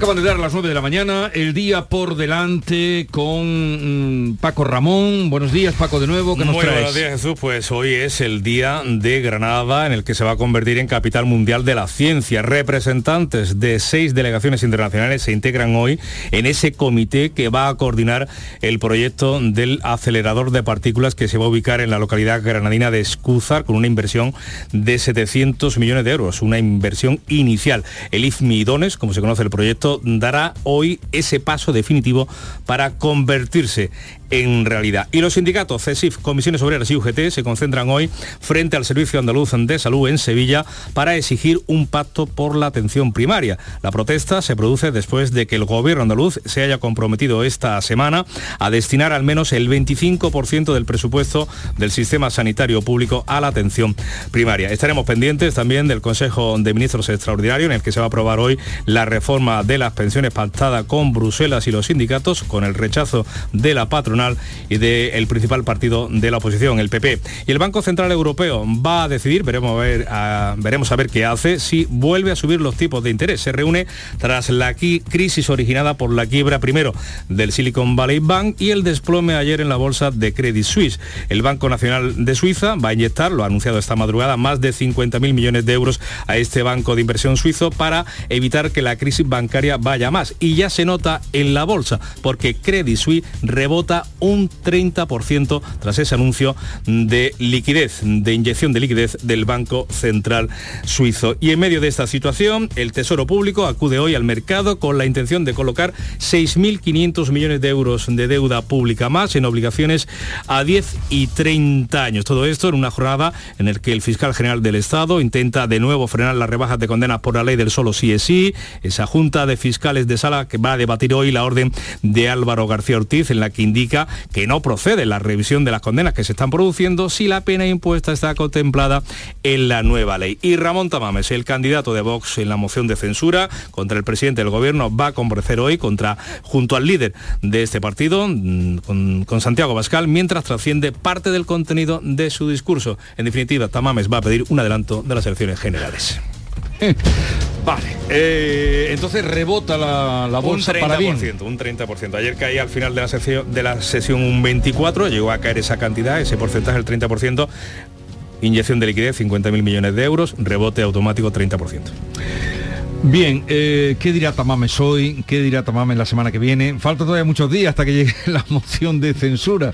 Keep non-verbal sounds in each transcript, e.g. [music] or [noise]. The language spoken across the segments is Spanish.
Acaban de dar las 9 de la mañana, el día por delante con mm, Paco Ramón. Buenos días, Paco, de nuevo. ¿Qué nos Muy traes? buenos días, Jesús. Pues hoy es el día de Granada en el que se va a convertir en capital mundial de la ciencia. Representantes de seis delegaciones internacionales se integran hoy en ese comité que va a coordinar el proyecto del acelerador de partículas que se va a ubicar en la localidad granadina de Escúzar con una inversión de 700 millones de euros, una inversión inicial. El IFMI Dones, como se conoce el proyecto, dará hoy ese paso definitivo para convertirse en realidad. Y los sindicatos CESIF, Comisiones Obreras y UGT se concentran hoy frente al Servicio Andaluz de Salud en Sevilla para exigir un pacto por la atención primaria. La protesta se produce después de que el gobierno andaluz se haya comprometido esta semana a destinar al menos el 25% del presupuesto del sistema sanitario público a la atención primaria. Estaremos pendientes también del Consejo de Ministros Extraordinario en el que se va a aprobar hoy la reforma de las pensiones pactada con Bruselas y los sindicatos con el rechazo de la patronal y del principal partido de la oposición, el PP. Y el Banco Central Europeo va a decidir, veremos a ver, veremos a ver qué hace, si vuelve a subir los tipos de interés. Se reúne tras la crisis originada por la quiebra primero del Silicon Valley Bank y el desplome ayer en la bolsa de Credit Suisse. El Banco Nacional de Suiza va a inyectar, lo ha anunciado esta madrugada, más de 50.000 millones de euros a este banco de inversión suizo para evitar que la crisis bancaria vaya más. Y ya se nota en la bolsa, porque Credit Suisse rebota un 30% tras ese anuncio de liquidez, de inyección de liquidez del Banco Central Suizo. Y en medio de esta situación, el Tesoro Público acude hoy al mercado con la intención de colocar 6.500 millones de euros de deuda pública más en obligaciones a 10 y 30 años. Todo esto en una jornada en la que el fiscal general del Estado intenta de nuevo frenar las rebajas de condenas por la ley del solo sí es sí. Esa junta de fiscales de sala que va a debatir hoy la orden de Álvaro García Ortiz en la que indica que no procede la revisión de las condenas que se están produciendo si la pena impuesta está contemplada en la nueva ley. Y Ramón Tamames, el candidato de Vox en la moción de censura contra el presidente del gobierno, va a comparecer hoy contra, junto al líder de este partido, mm, con, con Santiago Bascal, mientras trasciende parte del contenido de su discurso. En definitiva, Tamames va a pedir un adelanto de las elecciones generales. [laughs] Vale, eh, entonces rebota la, la bolsa un 30%, para bien. un 30%. Ayer caía al final de la, sesión, de la sesión un 24, llegó a caer esa cantidad, ese porcentaje, el 30%. Inyección de liquidez, 50.000 millones de euros, rebote automático 30%. Bien, eh, ¿qué dirá Tamames hoy? ¿Qué dirá Tamames la semana que viene? Falta todavía muchos días hasta que llegue [laughs] la moción de censura,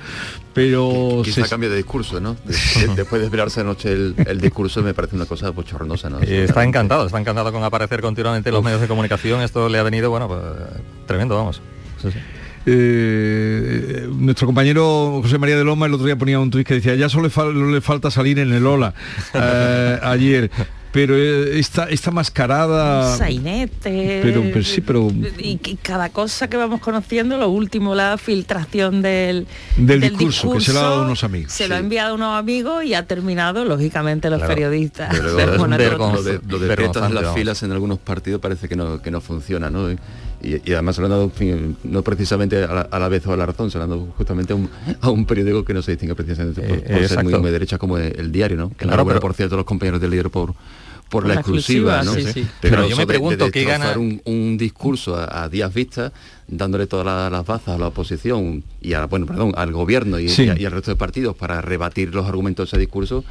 pero... Quizá se- cambio de discurso, ¿no? De- de- [laughs] después de esperarse anoche el, el discurso me parece una cosa bochornosa, ¿no? Eh, está encantado, está encantado con aparecer continuamente en los medios de comunicación. Esto le ha venido, bueno, pues, tremendo, vamos. Sí, sí. Eh, nuestro compañero José María de Loma el otro día ponía un tuit que decía ya solo le, fal- le falta salir en el Ola [laughs] eh, ayer pero eh, esta, esta mascarada sainete pero, pero sí pero y, y cada cosa que vamos conociendo lo último la filtración del Del discurso, que se lo ha dado a unos amigos, se lo ha enviado a unos amigos y ha terminado lógicamente los Claro. periodistas Pero [laughs] lo de, lo de las filas en algunos partidos parece que no, que no funciona, ¿no? Y, y además se lo han dado, en fin, no precisamente a la, a la vez o a la razón, se lo han dado justamente a un, a un periódico que no se distingue precisamente por, Eh, por ser muy, derecha como el, el diario, ¿no? Que Claro, pero- por cierto, los compañeros del líder por por la la exclusiva, ¿no? sí, sí. Pero yo eso me pregunto de qué gana- un, un discurso a, a días vistas, dándole todas la- las bazas a la oposición y a, bueno, perdón, al gobierno y, Sí. y a- y al resto de partidos para rebatir los argumentos de ese discurso,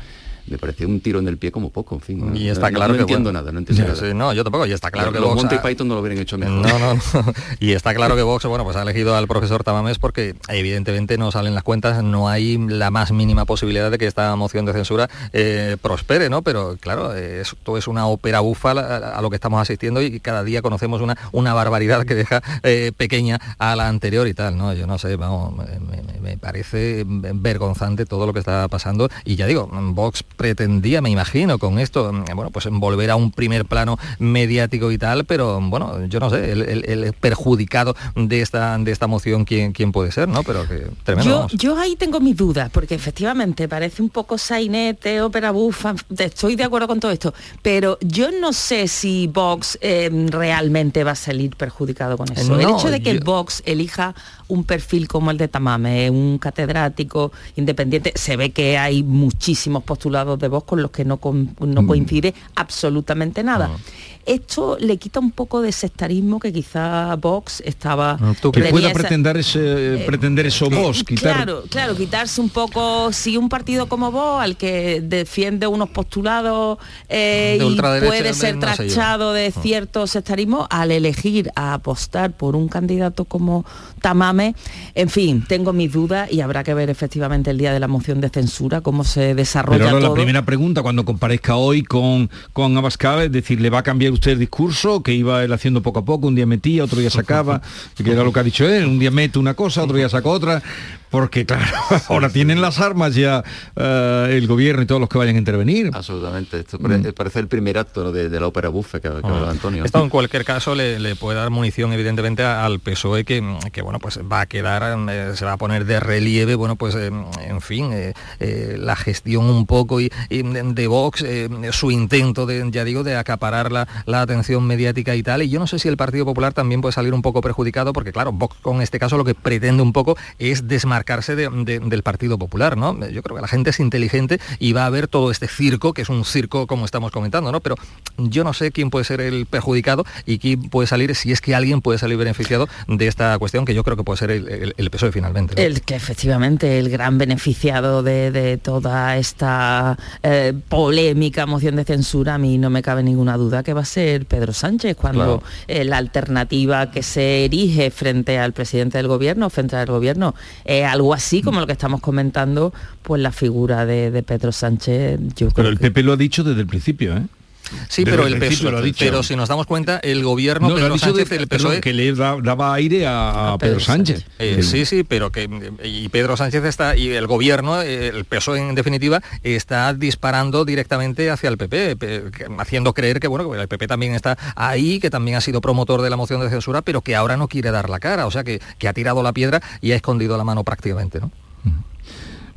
me pareció un tiro en el pie como poco, en fin. ¿no? Y está No- claro no que entiendo bueno, nada, no entiendo nada. sí, no, yo tampoco. Y está claro que los Vox Monty Python no lo hubieran hecho mejor. No, no. [laughs] Y está claro que Vox, bueno, pues ha elegido al profesor Tamames porque evidentemente no salen las cuentas, no hay la más mínima posibilidad de que esta moción de censura eh, prospere, ¿no? Pero claro, eh, esto es una ópera bufa a, a lo que estamos asistiendo y cada día conocemos una, una barbaridad que deja eh, pequeña a la anterior y tal, ¿no? Yo no sé, vamos, me, me- me parece vergonzante todo lo que está pasando y ya digo, Vox pretendía, me imagino, con esto, mm, bueno, pues volver a un primer plano mediático y tal, pero bueno, yo no sé, el, perjudicado de esta, de esta moción, ¿quién, quién puede ser, ¿no? Pero que tremendo. Yo, yo ahí tengo mis dudas, porque efectivamente parece un poco sainete, ópera bufa, estoy de acuerdo con todo esto, pero yo no sé si Vox eh, realmente va a salir perjudicado con eso. el hecho de que Vox elija un perfil como el de Tamame, un catedrático independiente, se ve que hay muchísimos postulados de Vox con los que no, no mm. coincide absolutamente nada. Esto le quita un poco de sectarismo que quizá Vox estaba... Ah, que pueda pretender, ese, eh, pretender eso eh, Vox, quitar... Claro, claro, quitarse un poco, si un partido como Vox, al que defiende unos postulados eh, y puede ser trachado de ah. cierto sectarismo, al elegir a apostar por un candidato como Tamame, en fin, tengo mis dudas y habrá que ver efectivamente el día de la moción de censura, cómo se desarrolla Pero ahora la primera pregunta, cuando comparezca hoy con, con Abascal, es decir, ¿le va a cambiar usted el discurso que iba él haciendo poco a poco, un día metía, otro día sacaba, [laughs] que era lo que ha dicho él, un día mete una cosa, otro día saca otra, porque claro, [laughs] ahora tienen las armas ya eh, el gobierno y todos los que vayan a intervenir. Absolutamente, esto mm. parece el primer acto de, la ópera buffe que, que ah. Antonio. Esto en cualquier caso le, puede dar munición evidentemente al PSOE que, que, bueno pues va a quedar, eh, se va a poner de relieve, bueno pues eh, en fin, la gestión un poco y, de Vox, su intento de, ya digo, de acaparar la, la, atención mediática y tal, y yo no sé si el Partido Popular también puede salir un poco perjudicado porque claro, Vox con este caso lo que pretende un poco es desmarcar del Partido Popular, ¿no? Yo creo que la gente es inteligente y va a ver todo este circo, que es un circo como estamos comentando, ¿no? Pero yo no sé quién puede ser el perjudicado y quién puede salir, si es que alguien puede salir beneficiado de esta cuestión, que yo creo que puede ser el, el, PSOE finalmente. El que efectivamente el gran beneficiado de, toda esta eh, polémica moción de censura, a mí no me cabe ninguna duda que va a ser Pedro Sánchez, cuando eh, la alternativa que se erige frente al presidente del gobierno, frente al gobierno, algo así como lo que estamos comentando, pues la figura de, Pedro Sánchez, yo Pero el PP lo ha dicho desde el principio, ¿eh? Sí, pero el pero si nos damos cuenta, el gobierno Pedro Sánchez, el PSOE, que le daba aire a, Pedro, Sánchez. Eh, sí, sí, pero que y Pedro Sánchez está y el gobierno, el PSOE en definitiva, está disparando directamente hacia el PP, haciendo creer que bueno, que el PP también está ahí, que también ha sido promotor de la moción de censura, pero que ahora no quiere dar la cara, o sea que, que ha tirado la piedra y ha escondido la mano prácticamente, ¿no?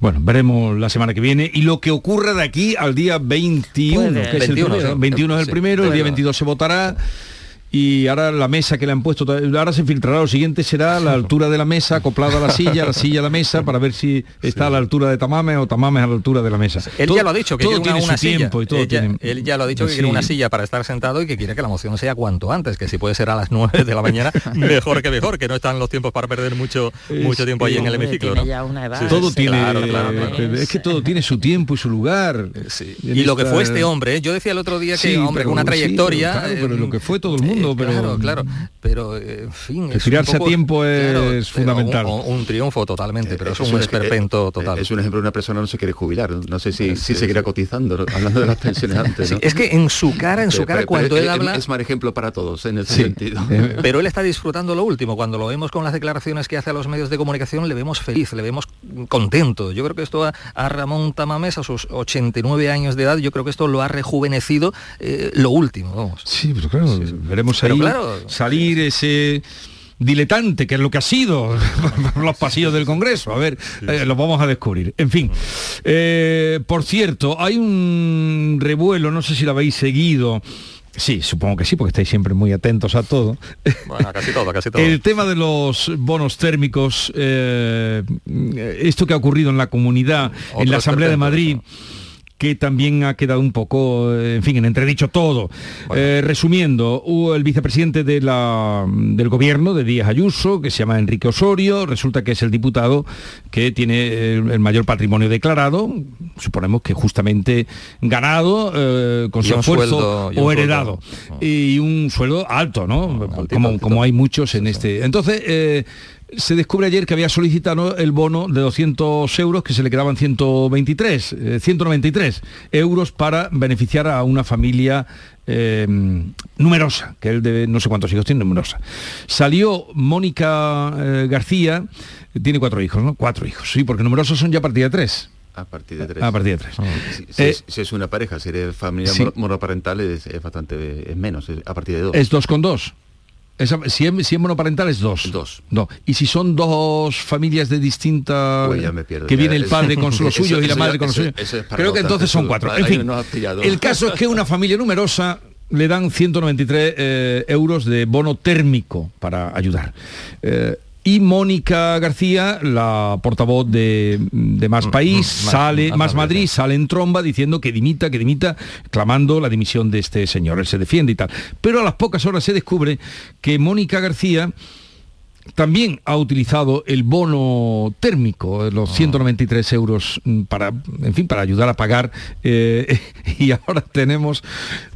Bueno, veremos la semana que viene. Y lo que ocurra de aquí al día 21, que es el primero, 21 es el primero, el día 22 se votará y ahora la mesa que le han puesto, ahora se filtrará, lo siguiente será la altura de la mesa, acoplada a la silla, la silla a la mesa, para ver si está a la altura de Tamame o Tamame a la altura de la mesa. Él ya lo ha dicho, que todo tiene una, tiempo y todo Él ya lo ha dicho que quiere una silla para estar sentado y que quiere que la moción sea cuanto antes, que si puede ser a las 9 de la mañana, [laughs] mejor que mejor, que no están los tiempos para perder mucho, mucho tiempo ahí en el hemiciclo. todo tiene, es que todo tiene su tiempo y su lugar. Y lo que fue este hombre, ¿eh? yo decía el otro día que, hombre, una trayectoria... pero lo que fue todo el mundo pero... Claro, claro, pero en fin... tirarse a tiempo es fundamental. Un, triunfo totalmente, pero es, un esperpento total. Es un ejemplo de una persona no se quiere jubilar, no sé si, si seguirá cotizando, hablando de las pensiones [laughs] antes. Es que en su cara, en su cara, cuando él habla... Es mal ejemplo para todos en ese sentido. [laughs] Pero él está disfrutando lo último, cuando lo vemos con las declaraciones que hace a los medios de comunicación, le vemos feliz, le vemos contento. Yo creo que esto a, Ramón Tamames, a sus 89 años de edad, yo creo que esto lo ha rejuvenecido eh, lo último. Vamos. Sí, pero claro, veremos salir ese diletante, que es lo que ha sido [laughs] los pasillos del Congreso. A ver, eh, lo vamos a descubrir. En fin, eh, por cierto, hay un revuelo, no sé si lo habéis seguido. Sí, supongo que sí, porque estáis siempre muy atentos a todo. Bueno, casi todo, casi todo. [laughs] El tema de los bonos térmicos, eh, esto que ha ocurrido en la comunidad, en la Asamblea de Madrid que también ha quedado un poco, eh, en fin, en entredicho todo. Eh, resumiendo, el vicepresidente de la, del gobierno de Díaz Ayuso, que se llama Enrique Osorio, resulta que es el diputado que tiene el, mayor patrimonio declarado, suponemos que justamente ganado, eh, con su esfuerzo o heredado. Y un sueldo alto, ¿no? como, como hay muchos en este. Entonces, se descubre ayer que había solicitado el bono de 200 euros, que se le quedaban 123, 193 eh, euros para beneficiar a una familia eh, numerosa, que él de no sé cuántos hijos tiene, numerosa. Salió Mónica eh, García, tiene cuatro hijos, ¿no? Cuatro hijos, sí, porque numerosos son ya partida tres. A partir de tres. A partir de tres. Si, si Eh, es, si es una pareja, si eres familia sí. monoparental es, es bastante es menos, es a partir de dos. Es dos con dos. Esa- si, es, si es monoparental es dos. Dos. No. Y si son dos familias de distinta... Pues ya me pierdo, que ya, viene el padre con [laughs] los eso- suyos y la madre con los suyos. es Creo que entonces son cuatro. En fin, el caso es que una familia numerosa le dan 193 eh, euros de bono térmico para ayudar. Eh, y Mónica García, la portavoz de, de Más País, mm, Más- sale, Más Madrid, sale en tromba diciendo que dimita, que dimita, clamando la dimisión de este señor. Él se defiende y tal. Pero a las pocas horas se descubre que Mónica García también ha utilizado el bono térmico, eh, Ah. los 193 euros mm, para, en fin, para ayudar a pagar. eh, [laughs] y ahora tenemos...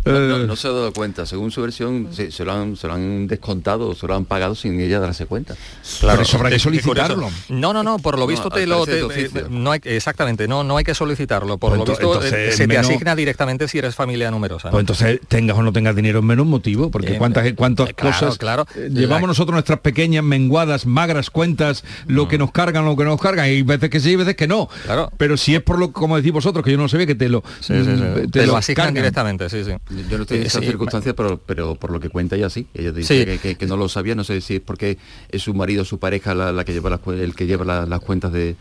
No, no- eh, no se ha dado cuenta, según su versión, se, se lo han, se lo han descontado, se lo han pagado sin ella darse cuenta. Pero eso habrá que solicitarlo. No, no, no, por lo No, visto te lo parecer te- eh, no hay exactamente, no no hay que solicitarlo, por Pues lo visto entonces, eh, se menos- te asigna directamente si eres familia numerosa. ¿no? Pues entonces tengas o no tengas dinero es menos motivo, porque Eh, cuántas, cuántas eh, claro, cosas claro. llevamos La- nosotros nuestras pequeñas menguadas, magras cuentas, lo que nos cargan, lo que nos cargan, y veces que sí, y veces que no. Claro. Pero si es por lo como decís vosotros, que yo no sabía que te lo Sí, sí, sí. mm, Te, lo asignan cargan. directamente, sí, sí. Yo no estoy en Eh, esa sí, circunstancia, pero, pero por lo que cuenta ella sí. Ella dice Sí. que, que- que no lo sabía, no sé si es porque es su marido, su pareja, la, la que lleva las, el que lleva la- las cuentas de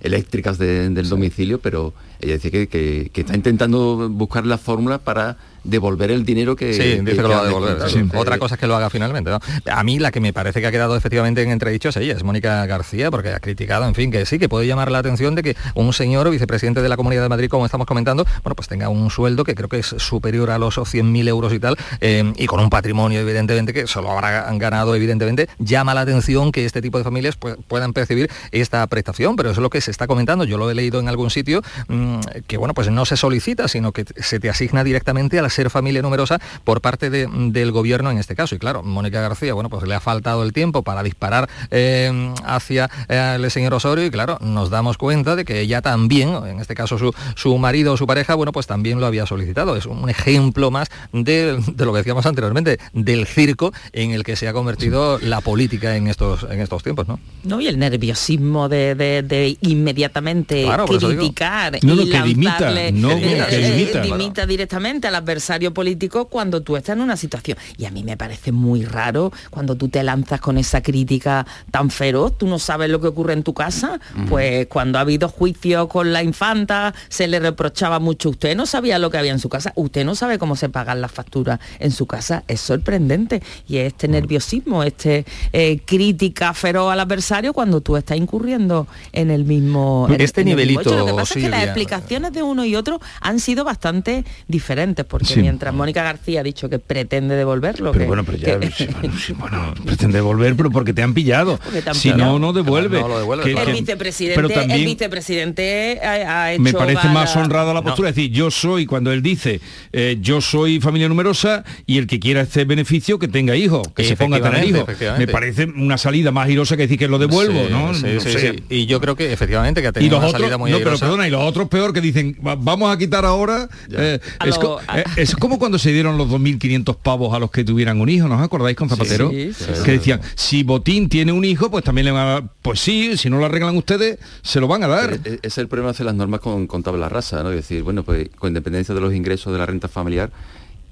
eléctricas de- del domicilio, pero ella dice que, que- que está intentando buscar la fórmula para devolver el dinero que Sí, dice que, lo va a devolver. sí. Otra cosa es que lo haga finalmente. ¿no? A mí la que me parece que ha quedado efectivamente en entredicho es ella, es Mónica García, porque ha criticado, en fin, que sí, que puede llamar la atención de que un señor vicepresidente de la Comunidad de Madrid, como estamos comentando, bueno, pues tenga un sueldo que creo que es superior a los 100.000 euros y tal, eh, y con un patrimonio, evidentemente, que solo habrá ganado, evidentemente, llama la atención que este tipo de familias pues, puedan percibir esta prestación, pero eso es lo que se está comentando. Yo lo he leído en algún sitio, mm, que bueno, pues no se solicita, sino que se te asigna directamente al ser familia numerosa por parte de- del gobierno en este caso. Y claro, Mónica García, bueno, pues le ha faltado el tiempo para disparar eh, hacia eh, el señor Osorio y claro, nos damos cuenta de que ella también, en este caso su, su marido o su pareja, bueno, pues también lo había solicitado. Es un ejemplo más de, de lo que decíamos anteriormente, del circo en el que se ha convertido la política en estos, en estos tiempos, ¿no? No, y el nerviosismo de, de- de inmediatamente Claro, criticar No, no, que dimita, no, eh, que dimita. dimita directamente al adversario político cuando tú estás en una situación. Y a mí me parece muy raro cuando tú te lanzas con esa crítica tan feroz, tú no sabes lo que ocurre en tu casa, pues cuando ha habido juicio con la infanta se le reprochaba mucho, usted no sabía lo que había en su casa, usted no sabe cómo se pagan las facturas en su casa, es sorprendente. Y este nerviosismo, este eh, crítica feroz al adversario cuando tú estás incurriendo en el mismo... en- Este en el mismo nivelito, hecho. Lo que pasa es que las Silvia. Explicaciones de uno y otro han sido bastante diferentes, porque Sí. mientras Mónica García ha dicho que pretende devolverlo, Pero que- bueno, pero ya, que- sí, bueno, [laughs] sí, bueno, pretende devolver, pero porque te han pillado. Te han si pillado. no, no devuelve. No lo devuelve, Que- claro. el vicepresidente, pero también el vicepresidente ha, ha hecho me parece más honrada la postura, es decir, yo soy, cuando él dice, eh, yo soy familia numerosa y el que quiera este beneficio que tenga hijos, que se ponga a tener hijos. Me parece una salida más girosa que decir que lo devuelvo, Sí, ¿no? sí, No sí, sé. sí. Y yo creo que efectivamente que ha tenido una otros, salida muy no, pero perdona, y los otros peor que dicen, "Va- vamos a quitar ahora. eh, A es, lo- co- a- eh, es como cuando se dieron los 2.500 pavos a los que tuvieran un hijo, ¿no os acordáis con Zapatero? sí, sí, que decían, si Botín tiene un hijo, pues también le van a dar, pues sí, si no lo arreglan ustedes, se lo van a dar. Eh, eh, Es el problema de las normas con, con tabla rasa, ¿no? Es decir, bueno, pues con independencia de los ingresos de la renta familiar,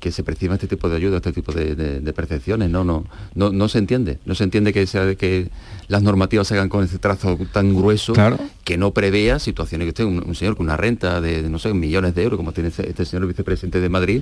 que se perciba este tipo de ayuda, este tipo de, de- de percepciones, no, no, no, no se entiende, no se entiende que sea que las normativas se hagan con ese trazo tan grueso Claro. que no prevea situaciones que usted, un, un señor con una renta de, de, no sé, millones de euros, como tiene este, este señor vicepresidente de Madrid,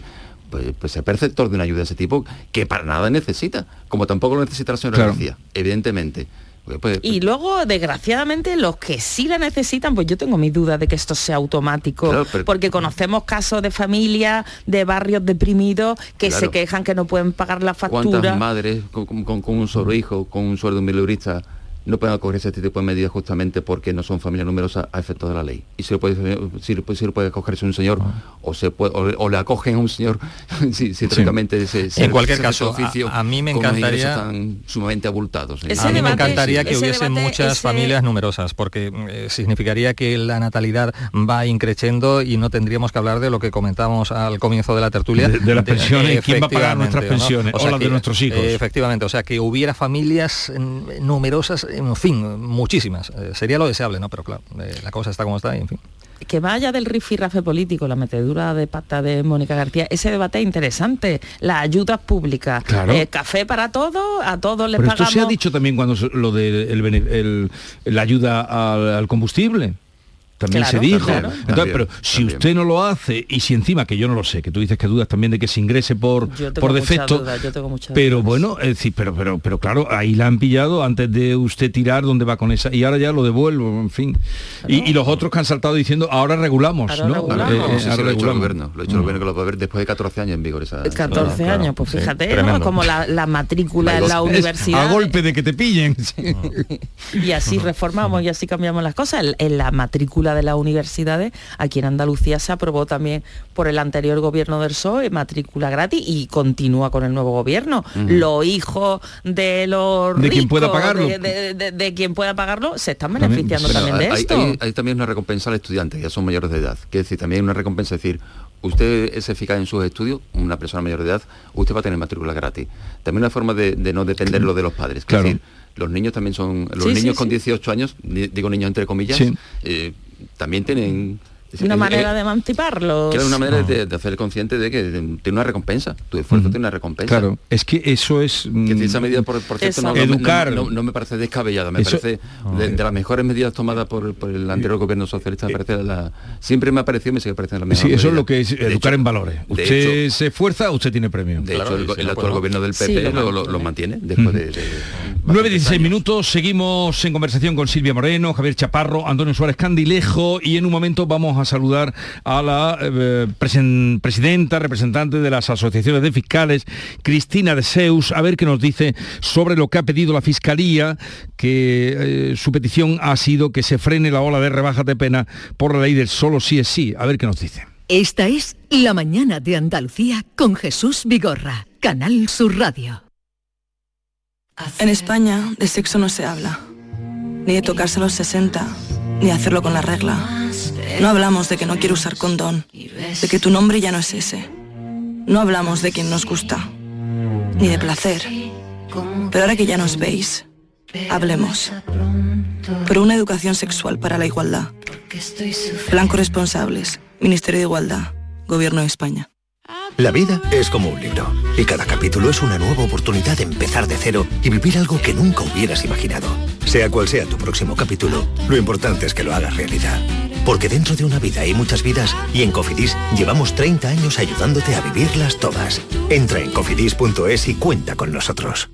pues, pues sea perceptor de una ayuda de ese tipo que para nada necesita, como tampoco lo necesita la señora Claro. García, evidentemente. Pues, pues, Y luego, desgraciadamente, los que sí la necesitan, pues yo tengo mis dudas de que esto sea automático, Claro, pero- porque conocemos casos de familias, de barrios deprimidos, que Claro. se quejan que no pueden pagar la ¿Cuántas factura. madres con, con- con- con un solo hijo, con un sueldo milurista, no pueden acogerse a este tipo de medidas justamente porque no son familias numerosas a efectos de la ley? Y si lo puede, si lo puede, si lo puede acogerse un señor, o se puede, o, o le acogen a un señor, [laughs] si, si teóricamente se- En cualquier se caso, oficio a- a mí me encantaría- tan sumamente abultados. ¿eh? Ese a mí me encantaría que ese hubiese debate, muchas ese- familias numerosas, porque eh, significaría que la natalidad va increciendo y no tendríamos que hablar de lo que comentamos al comienzo de la tertulia. De- de las pensiones, ¿quién va a pagar nuestras ¿no? pensiones? O las de nuestros hijos. eh, efectivamente, o sea, que hubiera familias mm, numerosas en fin, muchísimas. Eh, sería lo deseable, ¿no? Pero claro, eh, la cosa está como está y en fin que vaya del rifirrafe político, la metedura de pata de Mónica García, ese debate es interesante. Las ayudas públicas, eh, café para todos, a todos les Pero Esto se ha dicho también cuando lo de la ayuda al combustible también se dijo. pero si usted no lo hace y si encima, que yo no lo sé, que tú dices que dudas también de que se ingrese por, por defecto, pero bueno, es decir, pero, pero, pero claro, ahí la han pillado antes de usted tirar donde va con esa y ahora ya lo devuelvo, en fin. Y, los otros que han saltado diciendo, ahora regulamos, ¿no? Regulamos. Eh, eh, lo ha hecho el gobierno, lo ha hecho el gobierno que lo va a ver después de 14 años en vigor esa... 14 años, pues fíjate, como la, matrícula en la universidad. a golpe de que te pillen. [laughs] y así [laughs] reformamos y así cambiamos las cosas. en la matrícula de las universidades, aquí en Andalucía se aprobó también por el anterior gobierno del PSOE matrícula gratis y continúa con el nuevo gobierno. Los hijos de los de quien pueda pagarlo, de, quien pueda pagarlo, se están beneficiando también, de esto. Hay, también una recompensa al estudiante, que ya son mayores de edad. Que decir, también una recompensa, es decir, usted es eficaz en sus estudios, una persona mayor de edad, usted va a tener matrícula gratis. También una forma de, no dependerlo de los padres. Es decir, los niños también son, los niños con 18 años, digo niños entre comillas, eh, también tienen una manera de emanciparlos. Claro, una manera de, hacer consciente de que tiene una recompensa. Tu esfuerzo tiene una recompensa. Claro, es que eso es... Que esa medida, por, cierto, no, Educar. No, me parece descabellada. Me parece de, las mejores medidas tomadas por, el anterior gobierno socialista. Me parece la, siempre me ha parecido y me sigue pareciendo la mejor Sí, eso es lo que es educar en valores. Usted se esfuerza, usted tiene premio. De hecho, el, actual gobierno del PP lo, mantiene después de... 9-16 minutos, seguimos en conversación con Silvia Moreno, Javier Chaparro, Antonio Suárez Candilejo y en un momento vamos a saludar a la eh, presidenta, representante de las asociaciones de fiscales, Cristina de Seus, a ver qué nos dice sobre lo que ha pedido la Fiscalía, que eh, su petición ha sido que se frene la ola de rebajas de pena por la ley del solo sí es sí. A ver qué nos dice. Esta es La Mañana de Andalucía con Jesús Vigorra, Canal Sur Radio. En España de sexo no se habla, ni de tocarse los 60, ni hacerlo con la regla no hablamos de que no quiero usar condón, de que tu nombre ya no es ese. No hablamos de quien nos gusta, ni de placer. Pero ahora que ya nos veis, hablemos. Por una educación sexual para la igualdad. Plan Corresponsables, Ministerio de Igualdad, Gobierno de España. La vida es como un libro y cada capítulo es una nueva oportunidad de empezar de cero y vivir algo que nunca hubieras imaginado. Sea cual sea tu próximo capítulo, lo importante es que lo hagas realidad. Porque dentro de una vida hay muchas vidas y en Cofidis llevamos 30 años ayudándote a vivirlas todas. Entra en cofidis.es y cuenta con nosotros.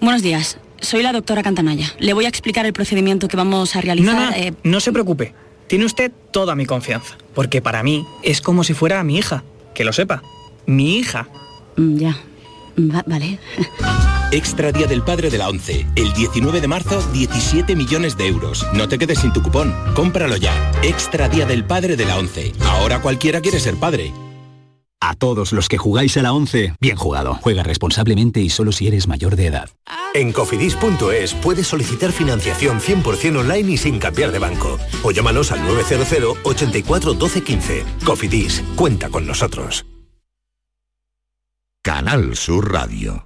Buenos días, soy la doctora Cantanaya. Le voy a explicar el procedimiento que vamos a realizar. No, no, eh, no se preocupe. Tiene usted toda mi confianza. Porque para mí es como si fuera mi hija. Que lo sepa. Mi hija. Mm, ya. vale. [laughs] Extra Día del Padre de la ONCE. El 19 de marzo, 17 millones de euros. No te quedes sin tu cupón. Cómpralo ya. Extra Día del Padre de la ONCE. Ahora cualquiera quiere ser padre. A todos los que jugáis a la 11, bien jugado. Juega responsablemente y solo si eres mayor de edad. En cofidis.es puedes solicitar financiación 100% online y sin cambiar de banco. O llámanos al 900 84 12 15. Cofidis, cuenta con nosotros. Canal Sur Radio.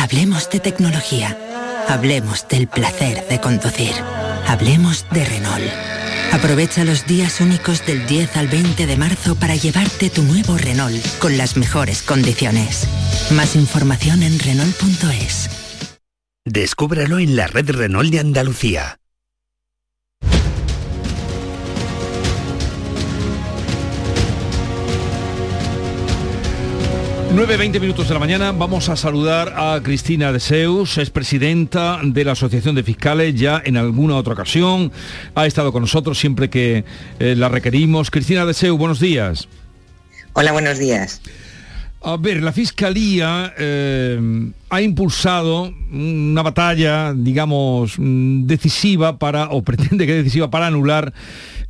Hablemos de tecnología. Hablemos del placer de conducir. Hablemos de Renault. Aprovecha los días únicos del 10 al 20 de marzo para llevarte tu nuevo Renault con las mejores condiciones. Más información en Renault.es. Descúbralo en la red Renault de Andalucía. 9.20 minutos de la mañana, vamos a saludar a Cristina de Seus, es presidenta de la Asociación de Fiscales, ya en alguna otra ocasión, ha estado con nosotros siempre que eh, la requerimos. Cristina de Seus, buenos días. Hola, buenos días. A ver, la Fiscalía eh, ha impulsado una batalla, digamos, mm, decisiva para, o pretende que decisiva para anular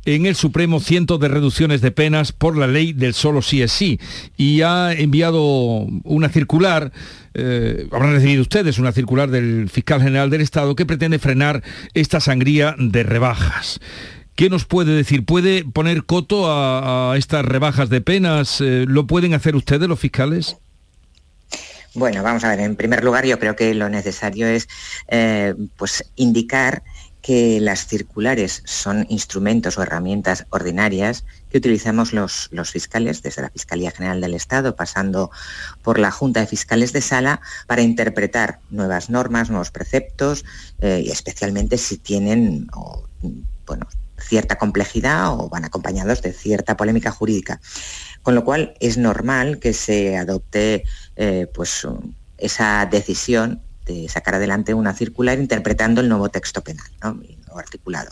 en el Supremo cientos de reducciones de penas por la ley del solo sí es sí y ha enviado una circular eh, habrán recibido ustedes una circular del fiscal general del Estado que pretende frenar esta sangría de rebajas. ¿Qué nos puede decir? ¿Puede poner coto a, estas rebajas de penas? Eh, ¿Lo pueden hacer ustedes los fiscales? Bueno, vamos a ver, en primer lugar yo creo que lo necesario es eh, pues indicar que las circulares son instrumentos o herramientas ordinarias que utilizamos los, fiscales, desde la Fiscalía General del Estado, pasando por la Junta de Fiscales de Sala, para interpretar nuevas normas, nuevos preceptos, eh, y especialmente si tienen bueno, cierta complejidad o van acompañados de cierta polémica jurídica. Con lo cual es normal que se adopte eh, pues, esa decisión de sacar adelante una circular interpretando el nuevo texto penal, ¿no? nuevo articulado.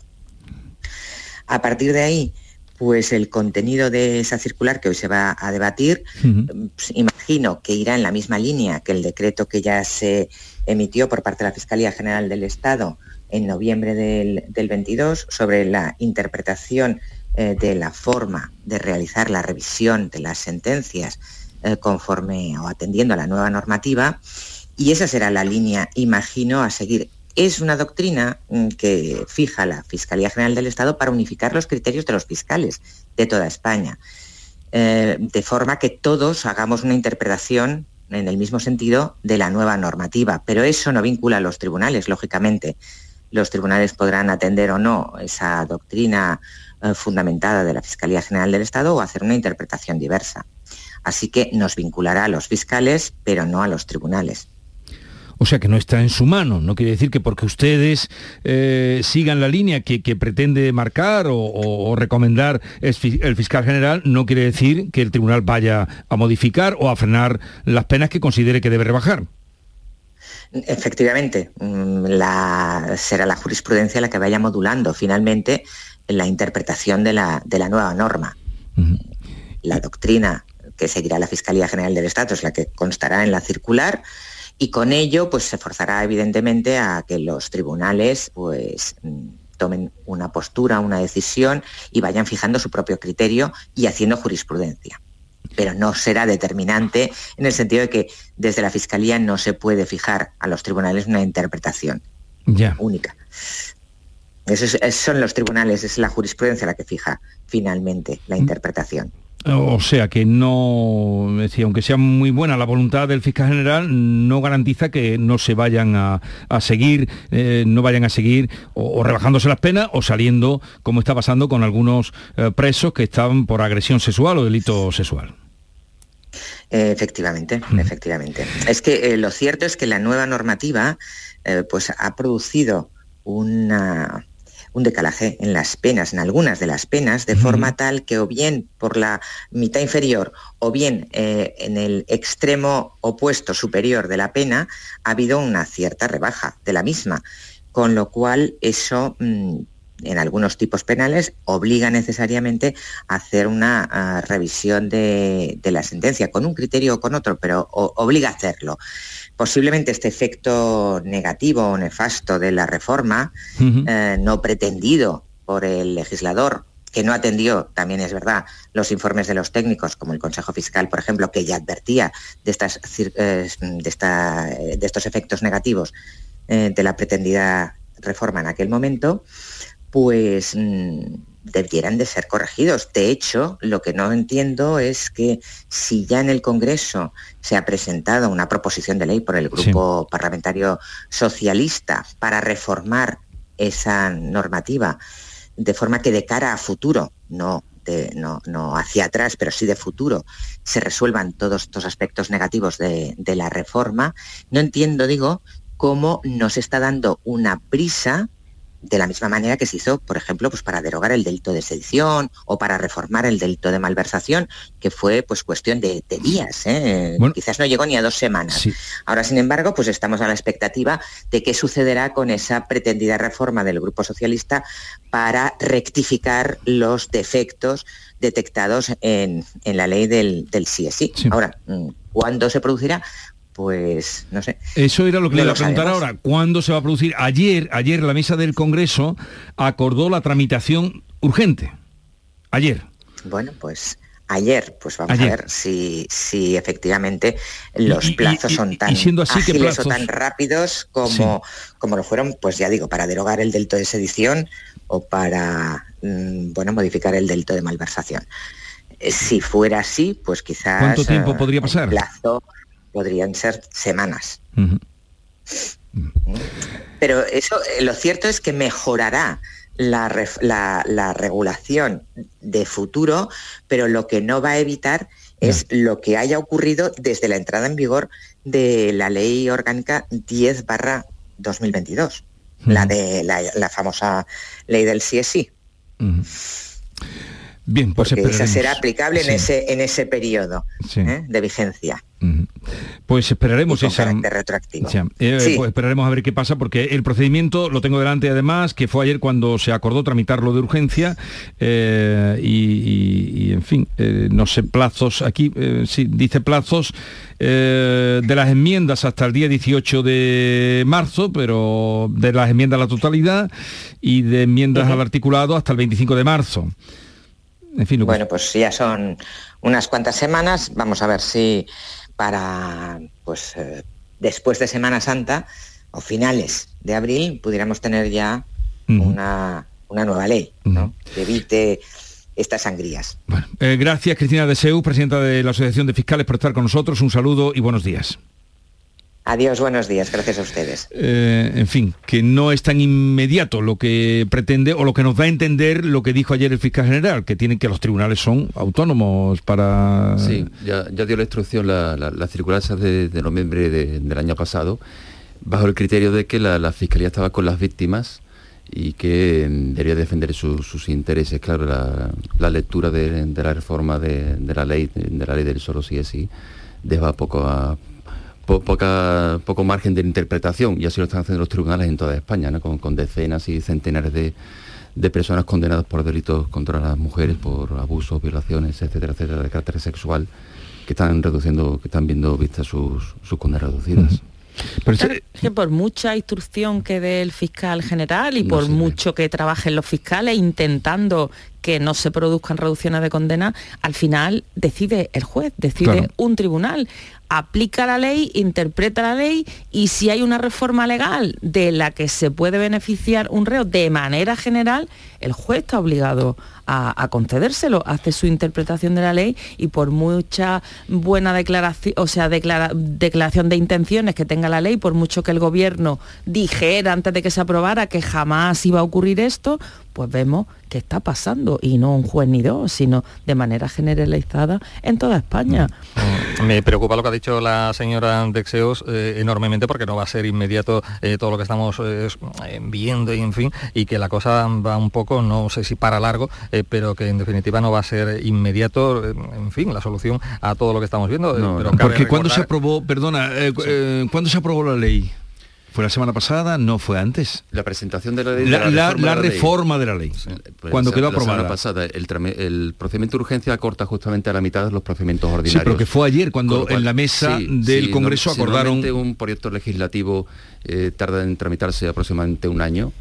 A partir de ahí, pues el contenido de esa circular que hoy se va a debatir, pues, imagino que irá en la misma línea que el decreto que ya se emitió por parte de la Fiscalía General del Estado en noviembre del, 22 sobre la interpretación eh, de la forma de realizar la revisión de las sentencias eh, conforme o atendiendo a la nueva normativa y esa será la línea, imagino, a seguir. Es una doctrina mm, que fija la Fiscalía General del Estado para unificar los criterios de los fiscales de toda España, eh, de forma que todos hagamos una interpretación en el mismo sentido de la nueva normativa. Pero eso no vincula a los tribunales, lógicamente. Los tribunales podrán atender o no esa doctrina eh, fundamentada de la Fiscalía General del Estado o hacer una interpretación diversa. Así que nos vinculará a los fiscales, pero no a los tribunales. O sea que no está en su mano. No quiere decir que porque ustedes eh, sigan la línea que, pretende marcar o, recomendar el fiscal general, no quiere decir que el tribunal vaya a modificar o a frenar las penas que considere que debe rebajar. Efectivamente, mm, será la jurisprudencia la que vaya modulando finalmente la interpretación de la, nueva norma. La doctrina que seguirá la Fiscalía General del Estado es la que constará en la circular y con ello pues se forzará evidentemente a que los tribunales pues tomen una postura, una decisión y vayan fijando su propio criterio y haciendo jurisprudencia. Pero no será determinante en el sentido de que desde la Fiscalía no se puede fijar a los tribunales una interpretación única. Esos son los tribunales, es la jurisprudencia la que fija finalmente la mm. interpretación. O sea que no, aunque sea muy buena la voluntad del fiscal general, no garantiza que no se vayan a, seguir, eh, no vayan a seguir o, rebajándose las penas o saliendo, como está pasando con algunos eh, presos que están por agresión sexual o delito sexual. Efectivamente, efectivamente. Es que eh, lo cierto es que la nueva normativa pues ha producido una un decalaje en las penas, en algunas de las penas, de forma tal que o bien por la mitad inferior o bien eh, en el extremo opuesto superior de la pena ha habido una cierta rebaja de la misma, con lo cual eso mm, en algunos tipos penales obliga necesariamente a hacer una ah, revisión de, la sentencia, con un criterio o con otro, pero obliga a hacerlo. Posiblemente este efecto negativo o nefasto de la reforma, eh, no pretendido por el legislador, que no atendió, también es verdad, los informes de los técnicos, como el Consejo Fiscal, por ejemplo, que ya advertía de, estas, eh, de estos efectos negativos eh, de la pretendida reforma en aquel momento, pues mm, debieran de ser corregidos. De hecho, lo que no entiendo es que si ya en el Congreso se ha presentado una proposición de ley por el Grupo Parlamentario Socialista para reformar esa normativa de forma que de cara a futuro, no, no, hacia atrás, pero sí de futuro, se resuelvan todos estos aspectos negativos de, de la reforma, no entiendo, digo, cómo nos está dando una prisa de la misma manera que se hizo, por ejemplo, pues para derogar el delito de sedición o para reformar el delito de malversación, que fue pues cuestión de, días, ¿eh? quizás no llegó ni a dos semanas. Ahora, sin embargo, pues estamos a la expectativa de qué sucederá con esa pretendida reforma del Grupo Socialista para rectificar los defectos detectados en, la ley del, del CSI. Ahora, mm, ¿cuándo se producirá? Pues no sé. Eso era lo que le iba a preguntar ahora. ¿Cuándo se va a producir? Ayer, ayer la mesa del Congreso acordó la tramitación urgente. Ayer. Bueno, pues ayer, pues vamos a ver si, si efectivamente los plazos son tan siendo así, ágiles o tan rápidos como, como lo fueron, pues ya digo, para derogar el delito de sedición o para mm, bueno, modificar el delito de malversación. Eh, si fuera así, pues quizás... ¿Cuánto tiempo podría pasar? plazo podrían ser semanas. Pero eso, eh, lo cierto es que mejorará la, regulación de futuro, pero lo que no va a evitar es lo que haya ocurrido desde la entrada en vigor de la ley orgánica 10 barra 2022, la de la, famosa ley del CSI. Bien, pues Porque esa será aplicable en, ese, en ese periodo ¿eh? de vigencia. Pues esperaremos esa. retroactivo. Eh, pues esperaremos a ver qué pasa, porque el procedimiento lo tengo delante además, que fue ayer cuando se acordó tramitarlo de urgencia eh, y, en fin, no sé, plazos, aquí sí, dice plazos de las enmiendas hasta el día 18 de marzo, pero de las enmiendas a la totalidad y de enmiendas al articulado hasta el 25 de marzo. En fin, bueno, pues ya son unas cuantas semanas, vamos a ver si para pues eh, después de Semana Santa o finales de abril pudiéramos tener ya una, nueva ley que evite estas sangrías. Eh, gracias Cristina de Seu, presidenta de la Asociación de Fiscales, por estar con nosotros. Un saludo y buenos días. Adiós, buenos días, gracias a ustedes. Eh, en fin, que no es tan inmediato lo que pretende o lo que nos da a entender lo que dijo ayer el fiscal general, que tienen que los tribunales son autónomos para... Sí, ya, dio la instrucción la, la, circular de, noviembre del año pasado, bajo el criterio de que la, fiscalía estaba con las víctimas y que mm, debería defender sus intereses. Claro, la, lectura de, la reforma de, la ley, de la ley del solo sí es sí, deja poco a poca, poco margen de interpretación y así lo están haciendo los tribunales en toda España, con, decenas y centenares de, personas condenadas por delitos contra las mujeres, por abusos, violaciones, etcétera, etcétera, de carácter sexual, que están reduciendo, que están viendo vistas sus, sus condenas reducidas. que por mucha instrucción que dé el fiscal general y por mucho que trabajen los fiscales intentando que no se produzcan reducciones de condena, al final decide el juez, decide un tribunal. Aplica la ley, interpreta la ley y si hay una reforma legal de la que se puede beneficiar un reo de manera general, el juez está obligado a, concedérselo, hace su interpretación de la ley y por mucha buena declaración, o sea, declaración de intenciones que tenga la ley, por mucho que el gobierno dijera antes de que se aprobara que jamás iba a ocurrir esto, pues vemos que está pasando y no un juez ni dos, sino de manera generalizada en toda España. Mm. Me preocupa lo que ha dicho la señora Dexeos eh, enormemente porque no va a ser inmediato eh, todo lo que estamos eh, viendo y en fin, y que la cosa va un poco, no sé si para largo, pero que en definitiva no va a ser inmediato, en fin, la solución a todo lo que estamos viendo. porque cuando se aprobó, perdona, ¿cuándo se aprobó la ley? ¿Fue la semana pasada? ¿No fue antes? La presentación de la ley. La, reforma, de la ley. Pues cuando quedó aprobada. La pasada, el, procedimiento de urgencia corta justamente a la mitad de los procedimientos ordinarios. Sí, pero que fue ayer cuando en la mesa del Congreso acordaron... un proyecto legislativo eh, tarda en tramitarse aproximadamente un año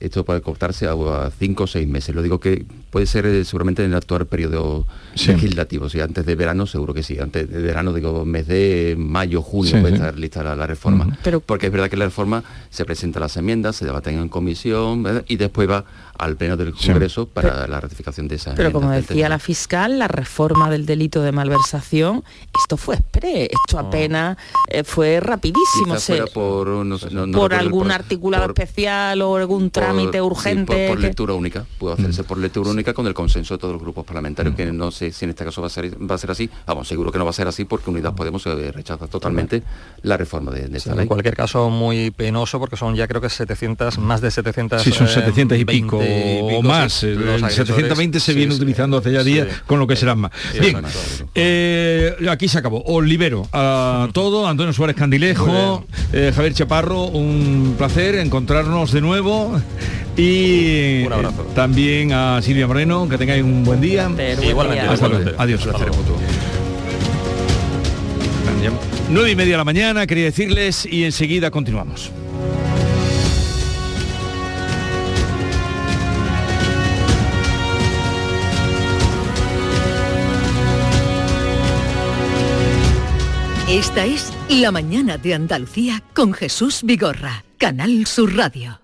esto puede cortarse a, cinco o seis meses. Lo digo que puede ser eh, seguramente en el actual periodo legislativo. Si antes de verano, seguro que sí. Antes de verano, digo, mes de mayo, junio puede estar lista la, reforma. Pero, Porque es verdad que la reforma se presenta las enmiendas, se debaten en comisión y después va al Pleno del Congreso para la ratificación de esa Pero como decía la fiscal, la reforma del delito de malversación, esto fue express, esto apenas eh, fue rapidísimo. por, algún articulado especial o algún trámite urgente. por, lectura única, puede hacerse mm. por lectura única con el consenso de todos los grupos parlamentarios, mm. que no sé si en este caso va a ser, va a ser así, vamos, seguro que no va a ser así porque Unidas Podemos eh, rechaza totalmente la reforma de, esta ley. En cualquier caso, muy penoso porque son ya creo que 700, más de 700... Sí, son 700 y pico o más. El 720 se viene utilizando hace ya días, con lo que serán más. Bien, eh, aquí se acabó. Os libero a todo. Antonio Suárez Candilejo, eh, Javier Chaparro, un placer encontrarnos de nuevo. Y también a Silvia Moreno, que tengáis un buen día. Igualmente. Hasta luego. Adiós. Nueve y media de la mañana, quería decirles, y enseguida continuamos. Esta es La Mañana de Andalucía con Jesús Vigorra, Canal Sur Radio.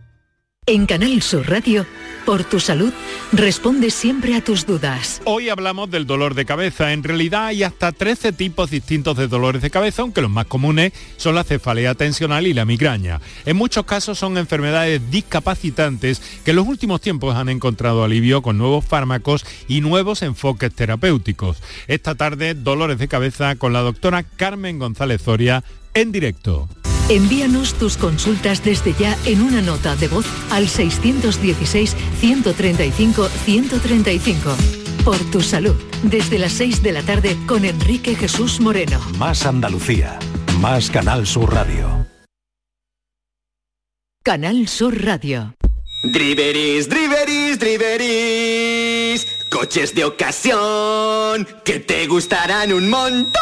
En Canal Sur Radio, por tu salud, responde siempre a tus dudas. Hoy hablamos del dolor de cabeza. En realidad hay hasta 13 tipos distintos de dolores de cabeza, aunque los más comunes son la cefalea tensional y la migraña. En muchos casos son enfermedades discapacitantes que en los últimos tiempos han encontrado alivio con nuevos fármacos y nuevos enfoques terapéuticos. Esta tarde, dolores de cabeza con la doctora Carmen González Zoria en directo. Envíanos tus consultas desde ya en una nota de voz al 616-135-135. Por tu salud, desde las 6 de la tarde con Enrique Jesús Moreno. Más Andalucía, más Canal Sur Radio. Canal Sur Radio. Driveris, driveris, driveris. Coches de ocasión que te gustarán un montón.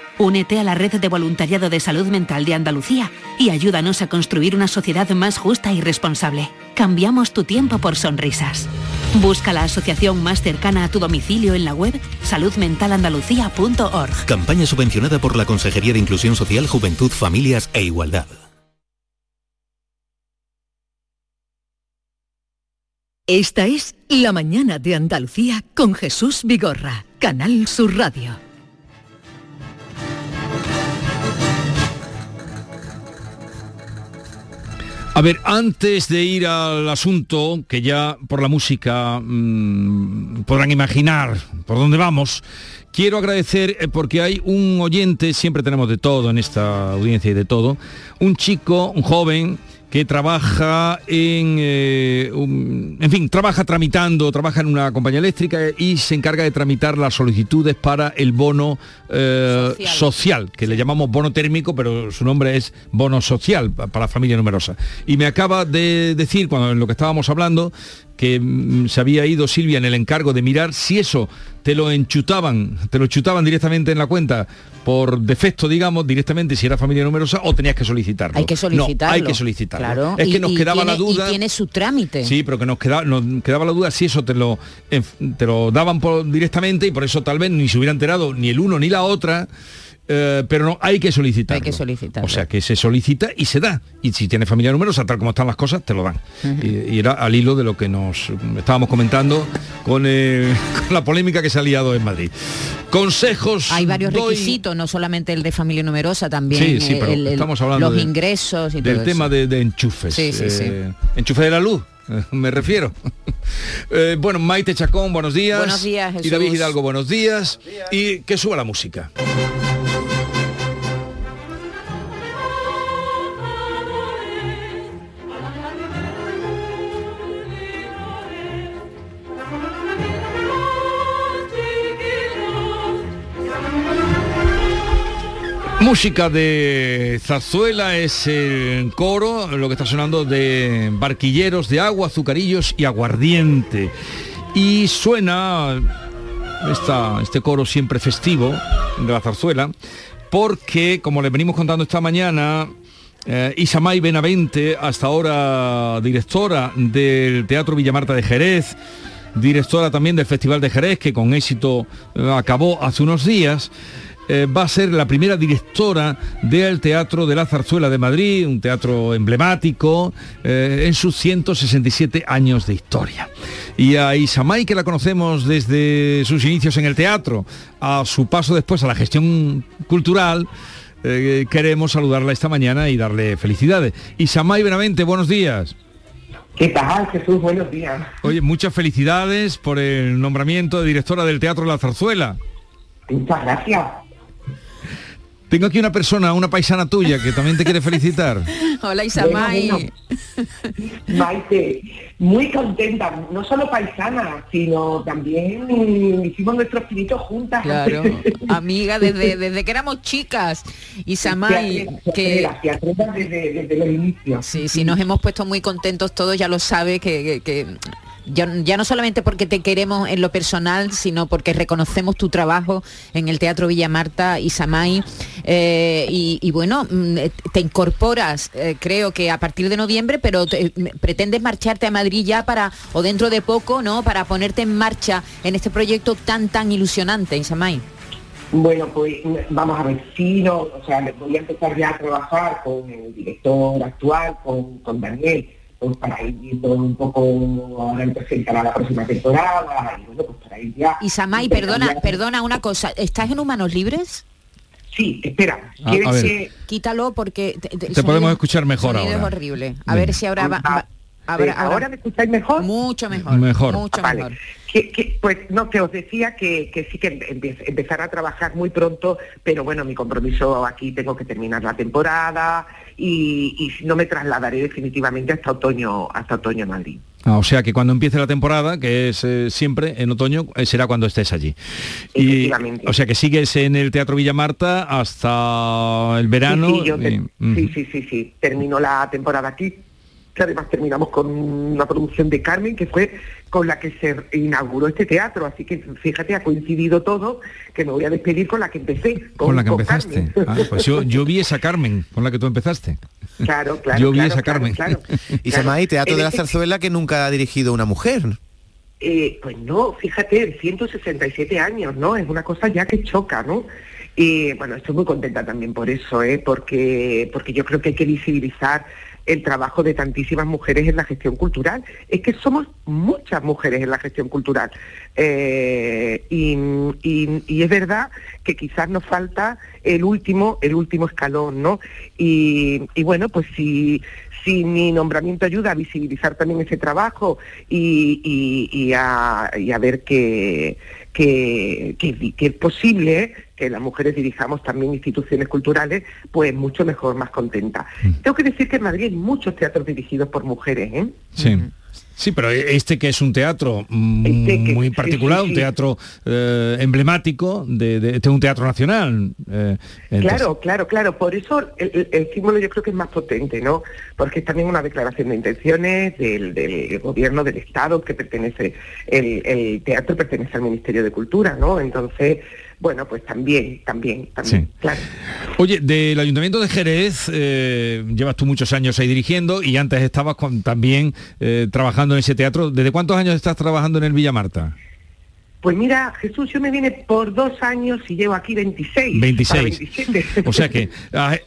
Únete a la red de voluntariado de salud mental de Andalucía y ayúdanos a construir una sociedad más justa y responsable. Cambiamos tu tiempo por sonrisas. Busca la asociación más cercana a tu domicilio en la web saludmentalandalucía.org. Campaña subvencionada por la Consejería de Inclusión Social, Juventud, Familias e Igualdad. Esta es La mañana de Andalucía con Jesús Vigorra, Canal Sur Radio. A ver, antes de ir al asunto, que ya por la música mm, podrán imaginar por dónde vamos, quiero agradecer eh, porque hay un oyente, siempre tenemos de todo en esta audiencia y de todo, un chico, un joven, que trabaja en, eh, un- en fin, trabaja tramitando, trabaja en una compañía eléctrica y se encarga de tramitar las solicitudes para el bono eh, social. Social. que le llamamos bono térmico, pero su nombre es bono social pa- para familia numerosa. Y me acaba de decir, cuando en lo que estábamos hablando, que mm, se había ido Silvia en el encargo de mirar si eso te lo enchutaban, te lo chutaban directamente en la cuenta por defecto, digamos, directamente si era familia numerosa o tenías que solicitarlo. Hay que solicitarlo. No, hay que solicitarlo. Claro. Es que nos quedaba la duda. Y tiene su trámite. Sí, pero que nos quedaba, nos quedaba la duda si eso te lo, te lo daban por- directamente y por eso tal vez ni se hubiera enterado ni el uno ni la otra. Eh, pero no, hay que solicitarlo. Hay que solicitarlo. O sea, que se solicita y se da. Y si tienes familia numerosa, tal como están las cosas, te lo dan. y, y era al hilo de lo que nos estábamos comentando con, eh, [laughs] con la polémica que se ha liado en Madrid. Consejos. Hay varios doy requisitos, no solamente el de familia numerosa, también Sí, sí, pero el- el- estamos hablando los de- ingresos y del todo tema eso. de, de enchufes. Sí. Eh, Enchufe de la luz, [laughs] me refiero. [laughs] Eh, bueno, Maite Chacón, buenos días. Buenos días, Y. David Hidalgo, buenos días. Y que suba la música. Música de Zarzuela es el coro, lo que está sonando de barquilleros de agua, azucarillos y aguardiente. Y suena esta- este coro siempre festivo de la zarzuela, porque, como les venimos contando esta mañana, eh, Isamay Benavente, hasta ahora directora del Teatro Villamarta de Jerez, directora también del Festival de Jerez, que con éxito acabó hace unos días, eh, va a ser la primera directora del Teatro de la Zarzuela de Madrid, un teatro emblemático eh, en sus 167 años de historia. Y a Isamay, que la conocemos desde sus inicios en el teatro, a su paso después a la gestión cultural, eh, queremos saludarla esta mañana y darle felicidades. Isamay Benavente, buenos días. ¿Qué tal, Jesús? Buenos días. Oye, muchas felicidades por el nombramiento de directora del Teatro de la Zarzuela. Muchas gracias. Tengo aquí una persona, una paisana tuya, que también te quiere felicitar. [laughs] Hola Isamay. Bueno, Maite, muy contenta, no solo paisana, sino también hicimos nuestros pinitos juntas. Claro, [laughs] amiga desde, desde que éramos chicas. Isamay, que desde, desde los inicios. Sí, sí, nos hemos puesto muy contentos todos, ya lo sabe, que, que- que ya, no solamente porque te queremos en lo personal, sino porque reconocemos tu trabajo en el Teatro Villa Marta, Isamay, eh, y, y bueno, mm, eh, te incorporas, eh, creo que a partir de noviembre, pero mm, pretendes marcharte a Madrid ya para, o dentro de poco, ¿no? Para ponerte en marcha en este proyecto tan, tan ilusionante, Isamay. Bueno, pues mm, vamos a ver, sí, no, o sea, voy a empezar ya a trabajar con el director actual, con, con Daniel, pues para ir viendo un poco, ahora empezará la próxima temporada, y bueno, pues para ir ya. Isamay, perdona, perdona una cosa, ¿estás en Humanos Libres? Sí, espera, A- a ver. Quítalo porque te, Te podemos escuchar mejor ahora. es horrible. A ver si ahora va, va- Ahora, ahora, me escucháis mejor? Mucho mejor. Mejor. Mucho Vale. mejor. Que, que, pues no, que os decía que, que sí que empe- empezar a trabajar muy pronto, pero bueno, mi compromiso aquí tengo que terminar la temporada y, y si no me trasladaré definitivamente hasta otoño, hasta otoño en Madrid. Ah, o sea que cuando empiece la temporada, que es eh, siempre en otoño, eh, será cuando estés allí. Y, o sea que sigues en el Teatro Villa Marta hasta el verano. Sí, sí, yo te- y- mm. sí, sí, sí, sí. Terminó la temporada aquí, que además terminamos con una producción de Carmen, que fue con la que se inauguró este teatro. Así que fíjate, ha coincidido todo, que me voy a despedir con la que empecé. Con, Con la que con empezaste. Ah, pues yo, yo vi esa Carmen con la que tú empezaste. Claro, claro. yo vi claro, esa claro, Carmen. claro. Y Samay, Teatro En de la este- Zarzuela que nunca ha dirigido una mujer. Eh, pues no, fíjate, 167 años, ¿no? Es una cosa ya que choca, ¿no? Y bueno, estoy muy contenta también por eso, ¿eh? Porque, porque yo creo que hay que visibilizar el trabajo de tantísimas mujeres en la gestión cultural. Es que somos muchas mujeres en la gestión cultural. Eh, y, es verdad que quizás nos falta el último, el último escalón, ¿no? Y, bueno, pues si, si mi nombramiento ayuda a visibilizar también ese trabajo y a ver que, que, que- que es posible que las mujeres dirijamos también instituciones culturales, pues mucho mejor, más contenta. Tengo que decir que en Madrid hay muchos teatros dirigidos por mujeres, ¿eh? Sí. Sí, pero este que es un teatro mm, Este que- muy sí, particular, sí, un teatro eh, emblemático, de, de- este es un teatro nacional. eh, entonces- Claro, claro, claro. Por eso el, el- el símbolo yo creo que es más potente, ¿no? Porque es también una declaración de intenciones del, del gobierno, del Estado, que pertenece, el, el teatro pertenece al Ministerio de Cultura, ¿no? Entonces, bueno, pues también, también, también, claro. Oye, del Ayuntamiento de Jerez, eh, llevas tú muchos años ahí dirigiendo y antes estabas con- también eh, trabajando en ese teatro. ¿Desde cuántos años estás trabajando en el Villa Marta? Pues mira, Jesús, yo me vine por dos años y llevo aquí 26. 26. para 27. O sea que... [laughs] ah,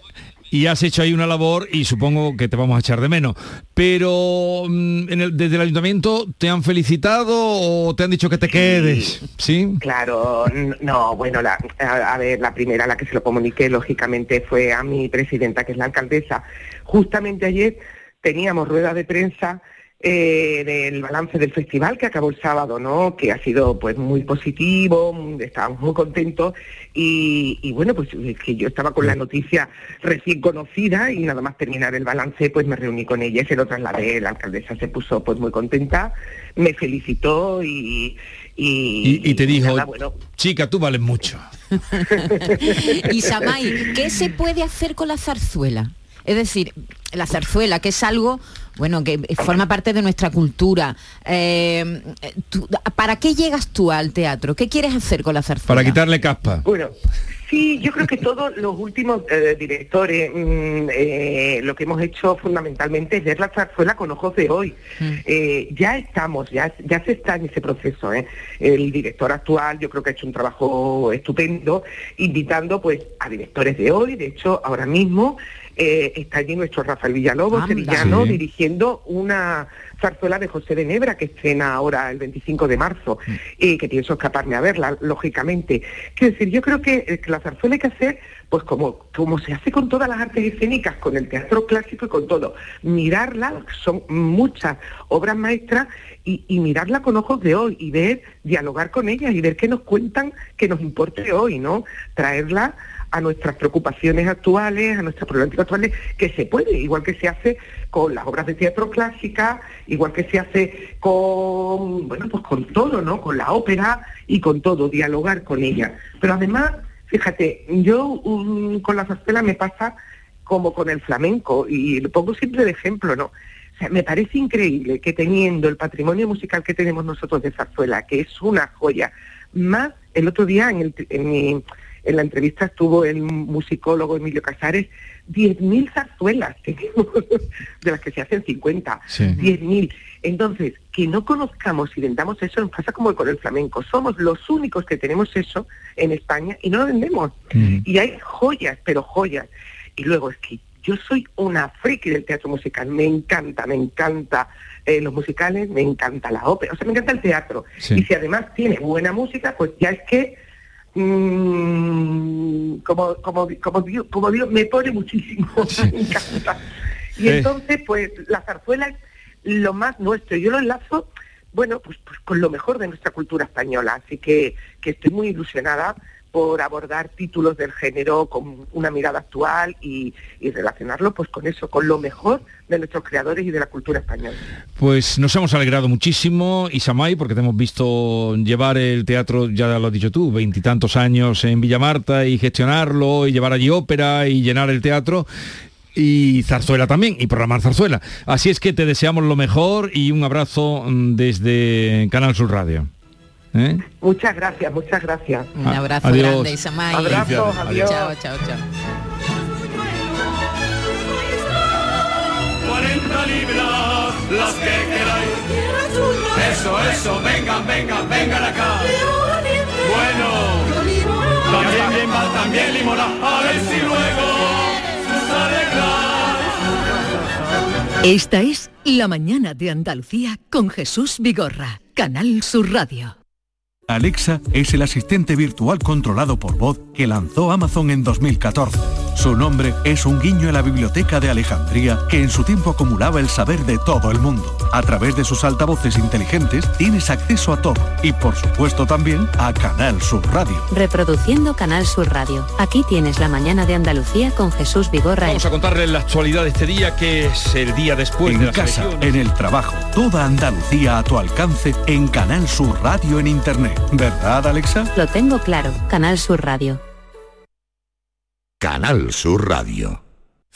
y has hecho ahí una labor y supongo que te vamos a echar de menos. Pero mm, en el- desde el ayuntamiento te han felicitado o te han dicho que te quedes, ¿sí? Claro, no, bueno, la, a, a ver, la primera a la que se lo comuniqué, lógicamente, fue a mi presidenta, que es la alcaldesa. Justamente ayer teníamos rueda de prensa eh, del balance del festival que acabó el sábado, ¿no? Que ha sido pues muy positivo, estábamos muy contentos y, y, bueno, pues es que yo estaba con la noticia recién conocida y nada más terminar el balance pues me reuní con ella y se lo trasladé, la alcaldesa se puso pues muy contenta, me felicitó y... Y, Y, y te dijo, nada, bueno, chica, tú vales mucho. [laughs] [laughs] Y Samay, ¿qué se puede hacer con la zarzuela? Es decir, la zarzuela, que es algo, bueno, que forma parte de nuestra cultura. Eh, tú- ¿Para qué llegas tú al teatro? ¿Qué quieres hacer con la zarzuela? Para quitarle caspa. Bueno, sí, yo creo que todos los últimos eh, directores mm, eh, lo que hemos hecho fundamentalmente es ver la zarzuela con ojos de hoy. Eh, ya estamos, ya, ya se está en ese proceso. ¿eh? El director actual yo creo que ha hecho un trabajo estupendo, invitando pues a directores de hoy. De hecho, ahora mismo eh, está allí nuestro Rafael Villalobos, Anda. sevillano, Sí. dirigiendo una zarzuela de José de Nebra que estrena ahora el 25 de marzo y que pienso escaparme a verla, lógicamente. Quiero decir, yo creo que, eh, que la zarzuela hay que hacer, pues como, como se hace con todas las artes escénicas, con el teatro clásico y con todo, mirarla, son muchas obras maestras, y, y mirarla con ojos de hoy y ver, dialogar con ellas y ver qué nos cuentan que nos importe hoy, ¿no? Traerla a nuestras preocupaciones actuales, a nuestras problemáticas actuales, que se puede, igual que se hace con las obras de teatro clásica, igual que se hace con, bueno, pues con todo, ¿no? Con la ópera y con todo, dialogar con ella. Pero además, fíjate, yo um, con la zarzuela me pasa como con el flamenco, y lo pongo siempre de ejemplo, ¿no? O sea, me parece increíble que teniendo el patrimonio musical que tenemos nosotros de zarzuela, que es una joya, más el otro día en, el- en mi- en la entrevista estuvo el musicólogo Emilio Casares, 10.000 zarzuelas tenemos, [laughs] de las que se hacen 50, Sí. 10.000. Entonces, que no conozcamos y vendamos eso nos pasa como con el flamenco. Somos los únicos que tenemos eso en España y no lo vendemos. Y hay joyas, pero joyas. Y luego es que yo soy una friki del teatro musical, me encanta, me encanta eh, los musicales, me encanta la ópera, o sea, me encanta el teatro. Sí. Y si además tiene buena música, pues ya es que, mm, como, como, como, Dios, como Dios, me pone muchísimo, [laughs] me encanta. Y Eh. entonces, pues la zarzuela es lo más nuestro. Yo lo enlazo, bueno, pues, pues con lo mejor de nuestra cultura española, así que, que estoy muy ilusionada por abordar títulos del género con una mirada actual y, y, relacionarlo pues con eso, con lo mejor de nuestros creadores y de la cultura española. Pues nos hemos alegrado muchísimo, Isamay, porque te hemos visto llevar el teatro, ya lo has dicho tú, veintitantos años en Villamarta y gestionarlo y llevar allí ópera y llenar el teatro y zarzuela también y programar zarzuela. Así es que te deseamos lo mejor y un abrazo desde Canal Sur Radio. ¿Eh? Muchas gracias, muchas gracias. Un abrazo adiós. grande, Isamay. Abrazos, adiós. Chao, chao, chao. 40 libras, las que queráis. Eso, eso, vengan, vengan, vengan acá. Bueno, también bien mal, también limona, a ver si luego Esta es La Mañana de Andalucía con Jesús Vigorra, Canal Sur Radio. Alexa es el asistente virtual controlado por voz que lanzó Amazon en 2014. Su nombre es un guiño a la biblioteca de Alejandría que en su tiempo acumulaba el saber de todo el mundo. A través de sus altavoces inteligentes tienes acceso a todo y por supuesto también a Canal Sur Radio. Reproduciendo Canal Sur Radio. Aquí tienes la mañana de Andalucía con Jesús Vigorra. Vamos a contarles la actualidad de este día que es el día después en de las casa, elecciones. en el trabajo, toda Andalucía a tu alcance en Canal Sur Radio en Internet. ¿Verdad, Alexa? Lo tengo claro. Canal Sur Radio. Canal Sur Radio.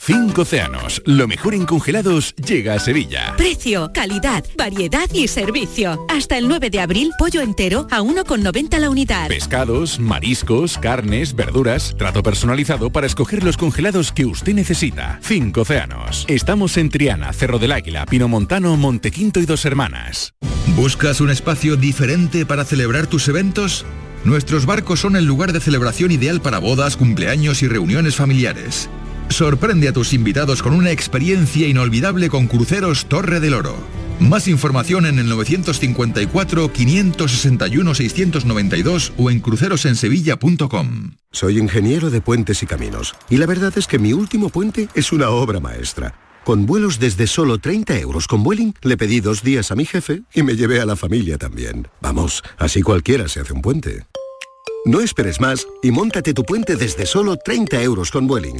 Cinco océanos, lo mejor en congelados llega a Sevilla. Precio, calidad, variedad y servicio. Hasta el 9 de abril, pollo entero a 1,90 la unidad. Pescados, mariscos, carnes, verduras, trato personalizado para escoger los congelados que usted necesita. Cinco océanos. Estamos en Triana, Cerro del Águila, Pinomontano, Montequinto y Dos Hermanas. ¿Buscas un espacio diferente para celebrar tus eventos? Nuestros barcos son el lugar de celebración ideal para bodas, cumpleaños y reuniones familiares. Sorprende a tus invitados con una experiencia inolvidable con Cruceros Torre del Oro. Más información en el 954-561-692 o en crucerosensevilla.com. Soy ingeniero de puentes y caminos y la verdad es que mi último puente es una obra maestra. Con vuelos desde solo 30 euros con Vueling, le pedí dos días a mi jefe y me llevé a la familia también. Vamos, así cualquiera se hace un puente. No esperes más y móntate tu puente desde solo 30 euros con Vueling.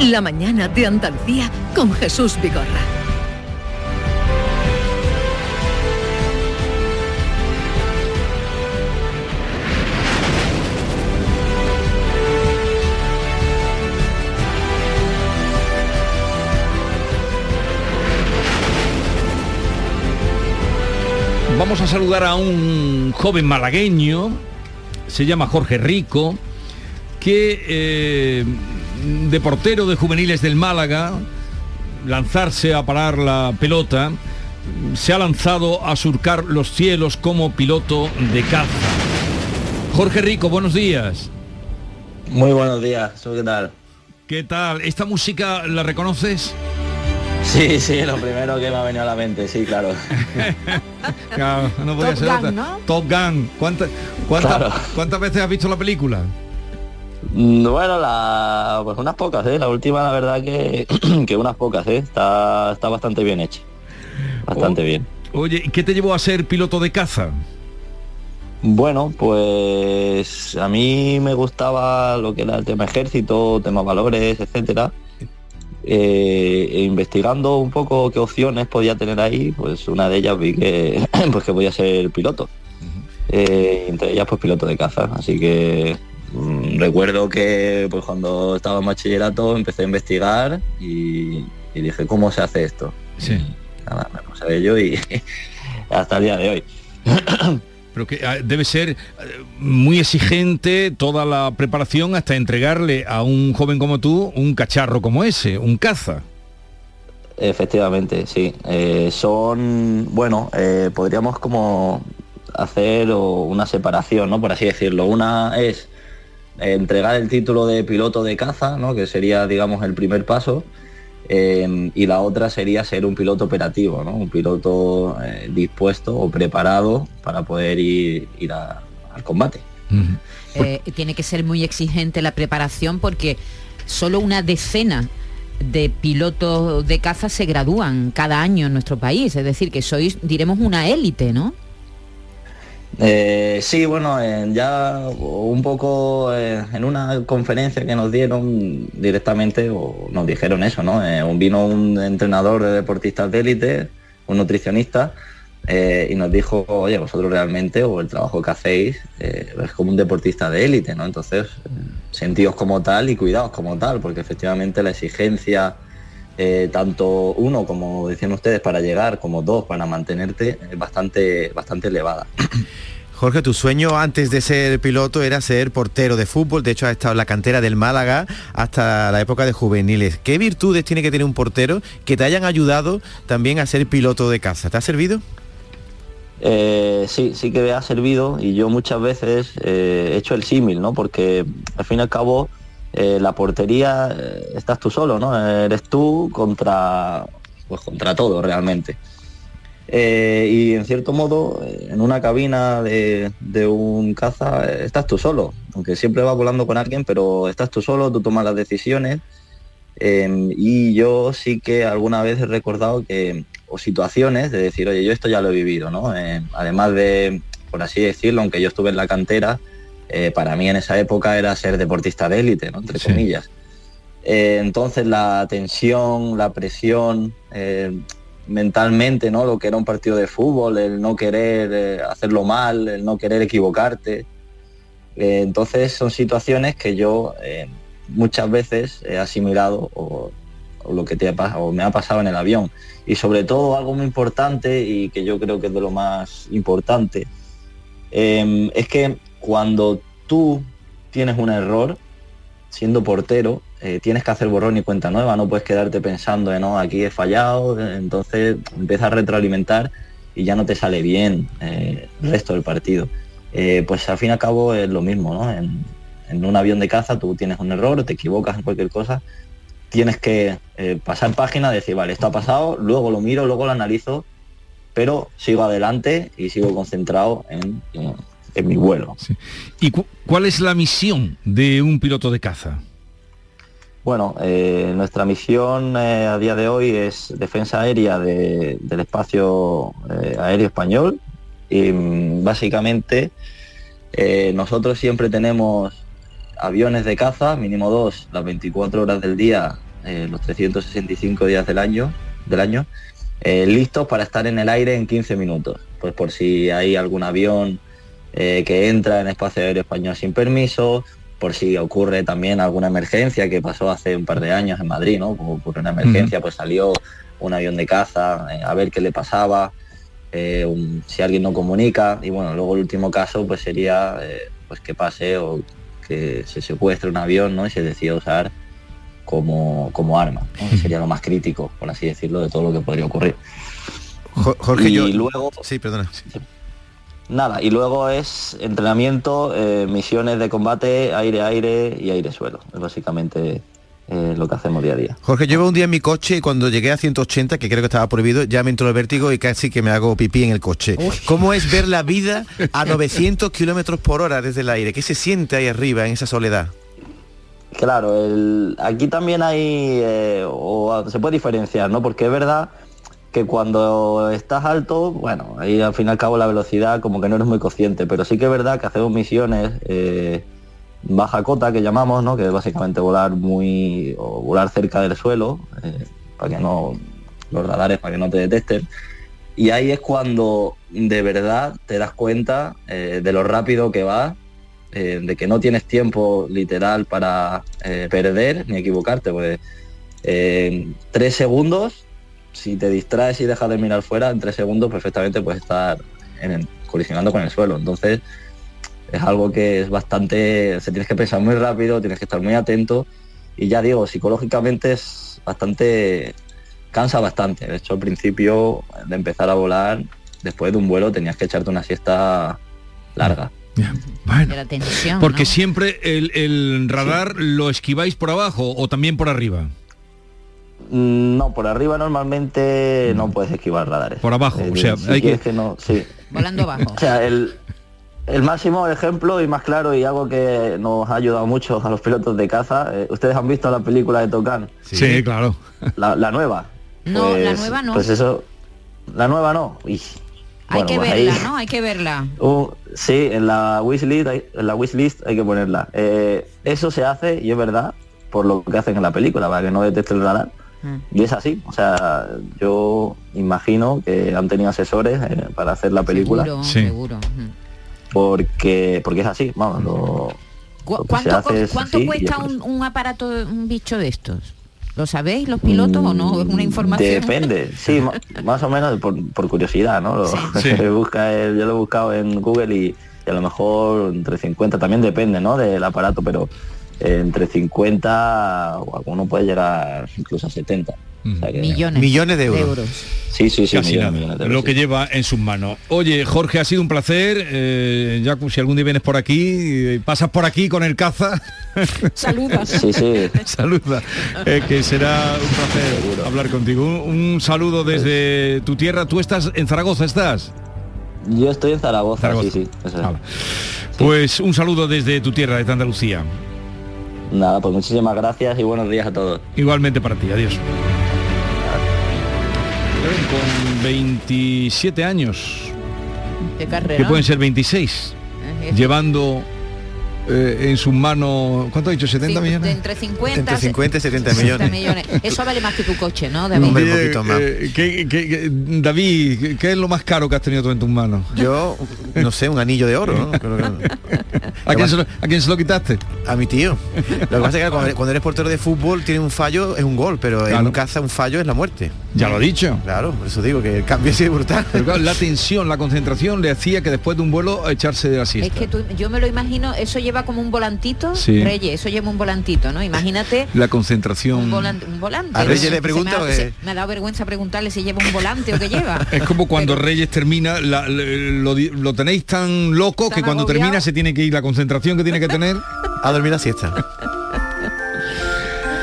La mañana de Andalucía con Jesús Vigorra. Vamos a saludar a un joven malagueño, se llama Jorge Rico, que eh, de portero de juveniles del Málaga, lanzarse a parar la pelota, se ha lanzado a surcar los cielos como piloto de caza. Jorge Rico, buenos días. Muy buenos días, ¿qué tal? ¿Qué tal? ¿Esta música la reconoces? Sí, sí, lo primero que me ha venido a la mente, sí, claro. [laughs] Claro, no podía Top ser Gun, otra. ¿no? Top Gun. ¿Cuánta- cuánta- Claro. ¿Cuántas veces has visto la película? Mm, Bueno, la, pues unas pocas, ¿eh? La última, la verdad que, [clears throat] que unas pocas, ¿eh? Está, está bastante bien hecha. Bastante bien. Oye, ¿y ¿qué te llevó a ser piloto de caza? Bueno, pues a mí me gustaba lo que era el tema ejército, tema valores, etcétera. Eh, e investigando un poco qué opciones podía tener ahí, pues una de ellas vi que [clears throat] pues que podía ser piloto. eh, entre ellas pues piloto de caza. Así que recuerdo que pues cuando estaba en bachillerato empecé a investigar y, y dije, ¿cómo se hace esto? Sí. Nada, me puse a ello y [laughs] hasta el día de hoy. [clears throat] Pero que ah, debe ser eh, muy exigente toda la preparación hasta entregarle a un joven como tú un cacharro como ese, un caza. Efectivamente, sí. Eh, son, bueno, eh, podríamos como hacer una separación, ¿no? Por así decirlo. Una es entregar el título de piloto de caza, ¿no? Que sería, digamos, el primer paso. eh, y la otra sería ser un piloto operativo, ¿no? Un piloto eh, dispuesto o preparado para poder ir, ir a- al combate. Eh, tiene que ser muy exigente la preparación porque solo una decena de pilotos de caza se gradúan cada año en nuestro país, es decir, que sois, diremos, una élite, ¿no? Eh, sí, bueno, ya un poco eh, en una conferencia que nos dieron directamente, o nos dijeron eso, ¿no? Eh, vino un entrenador de deportistas de élite, un nutricionista, eh, y nos dijo, oye, vosotros realmente, o el trabajo que hacéis, es como un deportista de élite, ¿no? Entonces, sentíos como tal y cuidados como tal, porque efectivamente la exigencia, eh, tanto uno, como decían ustedes, para llegar, como dos, para mantenerte, es bastante, bastante elevada. [clears throat] Jorge, tu sueño antes de ser piloto era ser portero de fútbol. De hecho, has estado en la cantera del Málaga hasta la época de juveniles. ¿Qué virtudes tiene que tener un portero que te hayan ayudado también a ser piloto de caza? ¿Te ha servido? Eh, sí, sí que me ha servido y yo muchas veces eh, he hecho el símil, ¿no? Porque al fin y al cabo eh, la portería eh, estás tú solo, ¿no? Eres tú contra, pues contra todo realmente. Eh, y en cierto modo, en una cabina de, de un caza estás tú solo, aunque siempre vas volando con alguien, pero estás tú solo, tú tomas las decisiones. eh, y yo sí que alguna vez he recordado que, o situaciones de decir, oye, yo esto ya lo he vivido, ¿no? Eh, además de, por así decirlo, aunque yo estuve en la cantera, eh, para mí en esa época era ser deportista de élite, ¿no? Entre comillas. Eh, entonces la tensión, la presión, eh, mentalmente, ¿no? Lo que era un partido de fútbol, el no querer hacerlo mal, el no querer equivocarte. Entonces son situaciones que yo muchas veces he asimilado o, o lo que te ha, pas- o me ha pasado en el avión. Y sobre todo algo muy importante y que yo creo que es de lo más importante, eh, es que cuando tú tienes un error, siendo portero, eh, tienes que hacer borrón y cuenta nueva, no puedes quedarte pensando en, no, aquí he fallado, eh, entonces empiezas a retroalimentar y ya no te sale bien eh, el resto del partido. Eh, pues al fin y al cabo es lo mismo, ¿no? En, un avión de caza tú tienes un error, te equivocas en cualquier cosa, tienes que eh, pasar página, decir, vale, esto ha pasado, luego lo miro, luego lo analizo, pero sigo adelante y sigo concentrado en, en- en mi vuelo. ¿Y cu- cuál es la misión de un piloto de caza? Bueno, eh, nuestra misión eh, a día de hoy es defensa aérea de- del espacio eh, aéreo español y mm, básicamente nosotros siempre tenemos aviones de caza, mínimo dos, las 24 horas del día, los 365 días del año, del año listos para estar en el aire en 15 minutos. Pues por si hay algún avión eh, que entra en espacio aéreo español sin permiso, por si ocurre también alguna emergencia que pasó hace un par de años en Madrid, ¿no? Como ocurrió una emergencia, pues salió un avión de caza eh, a ver qué le pasaba, eh, un- si alguien no comunica, y bueno, luego el último caso pues sería eh, pues que pase o que se secuestre un avión, ¿no? Y se decida usar como, como arma, ¿no? Que sería lo más crítico, por así decirlo, de todo lo que podría ocurrir. Jo- Jorge, y yo... luego Sí, perdona. Nada, y luego es entrenamiento, eh, misiones de combate, aire-aire y aire-suelo. Es básicamente eh, lo que hacemos día a día. Jorge, llevo un día en mi coche y cuando llegué a 180, que creo que estaba prohibido, ya me entró el vértigo y casi que me hago pipí en el coche. ¿Cómo es ver la vida a [laughs] 900 kilómetros por hora desde el aire? ¿Qué se siente ahí arriba en esa soledad? Claro, el- aquí también hay, eh, o se puede diferenciar, ¿no? Porque es verdad que cuando estás alto, bueno, ahí al fin y al cabo la velocidad como que no eres muy consciente, pero sí que es verdad que hacemos misiones eh, baja cota que llamamos, ¿no? Que es básicamente volar muy, o volar cerca del suelo, eh, para que no, los radares para que no te detecten. y ahí es cuando de verdad te das cuenta eh, de lo rápido que va, eh, de que no tienes tiempo literal para perder ni equivocarte, pues tres segundos, si te distraes y dejas de mirar fuera, en tres segundos perfectamente puedes estar en el- colisionando con el suelo. Entonces es algo que es bastante, se tienes que pensar muy rápido, tienes que estar muy atento y ya digo, psicológicamente es bastante, cansa bastante. De hecho, al principio de empezar a volar, después de un vuelo tenías que echarte una siesta larga. De la tensión. Porque ¿no? siempre el, el radar lo esquiváis por abajo o también por arriba. Mm, No, por arriba normalmente no puedes esquivar radares. Por abajo, Eh, o sea, si hay quieres que- no, sí. Volando [laughs] abajo. O sea, el, el máximo ejemplo y más claro y algo que nos ha ayudado mucho a los pilotos de caza, eh, ustedes han visto la película de Tocan. Sí, claro. La, la nueva. No, la nueva no. Pues eso, la nueva no. Uy. Hay Bueno, que pues verla, ahí- [laughs] ¿no? Hay que verla. Uh, sí, en la wishlist hay, en la wishlist hay que ponerla. Eh, eso se hace y es verdad por lo que hacen en la película para que no detecte el radar. Mm. Y es así, o sea, yo imagino que han tenido asesores eh, para hacer la película. Seguro, seguro. Mm. Porque porque es así, vamos, lo, Cu- ¿Cuánto, hace es cuánto así y cuesta es un, un aparato, un bicho de estos? ¿Lo sabéis los pilotos o no? ¿Es una información? Depende, [laughs] sí, más o menos por, por curiosidad, ¿no? Lo- Sí. [laughs] se busca el- yo lo he buscado en Google y, y a lo mejor entre 50, también depende, ¿no? Del aparato, pero eh, entre 50 o alguno puede llegar incluso a 70. O sea que- Millones. Millones de euros. Sí, sí, sí, Casi millones, nada, millones de euros, lo sí. que lleva en sus manos. Oye, Jorge, ha sido un placer. eh, ya si algún día vienes por aquí, eh, pasas por aquí con el caza. [laughs] Saluda. Sí, sí. [laughs] Saluda. eh, que será un placer hablar contigo. Un, un saludo desde tu tierra. Tú estás en Zaragoza, ¿estás? Yo estoy en Zaragoza, Zaragoza. sí, sí. eso es. Pues un saludo desde tu tierra, de Andalucía. Nada, pues muchísimas gracias y buenos días a todos. Igualmente para ti. Adiós. Con 27 años, De carrera. que pueden ser 26, Eh, llevando eh, en sus manos, ¿cuánto ha dicho? ¿70 Sí, de millones? entre 50, Entre 50 y 70 60 millones. Eso vale más que tu coche, ¿no, David? Hombre, un poquito más. Eh, ¿qué- qué- qué- David, ¿qué- ¿qué es lo más caro que has tenido tú en tus manos? Yo, no sé, un anillo de oro, ¿no? [laughs] Creo que- ¿A quién, se lo, a quién se lo quitaste? A mi tío. Lo que pasa es que cuando, cuando eres portero de fútbol tiene un fallo, es un gol, pero en Claro. un caza un fallo es la muerte. Ya lo he dicho. Claro, por eso digo que el cambio sido brutal. Pero claro, la tensión, la concentración le hacía que después de un vuelo echarse de la Es siesta. que tú- yo me lo imagino, eso lleva como un volantito, Sí. Reyes, eso lleva un volantito, ¿no? Imagínate La concentración. un volante. Un volante A ¿no? Reyes le Se me pregunto ha- se- me ha dado vergüenza preguntarle si lleva un volante o qué lleva. [laughs] Es como cuando Reyes termina, la- lo, tenéis tan loco que cuando agobiado. termina se tiene que ir la concentración que tiene que tener. A dormir la siesta. [laughs]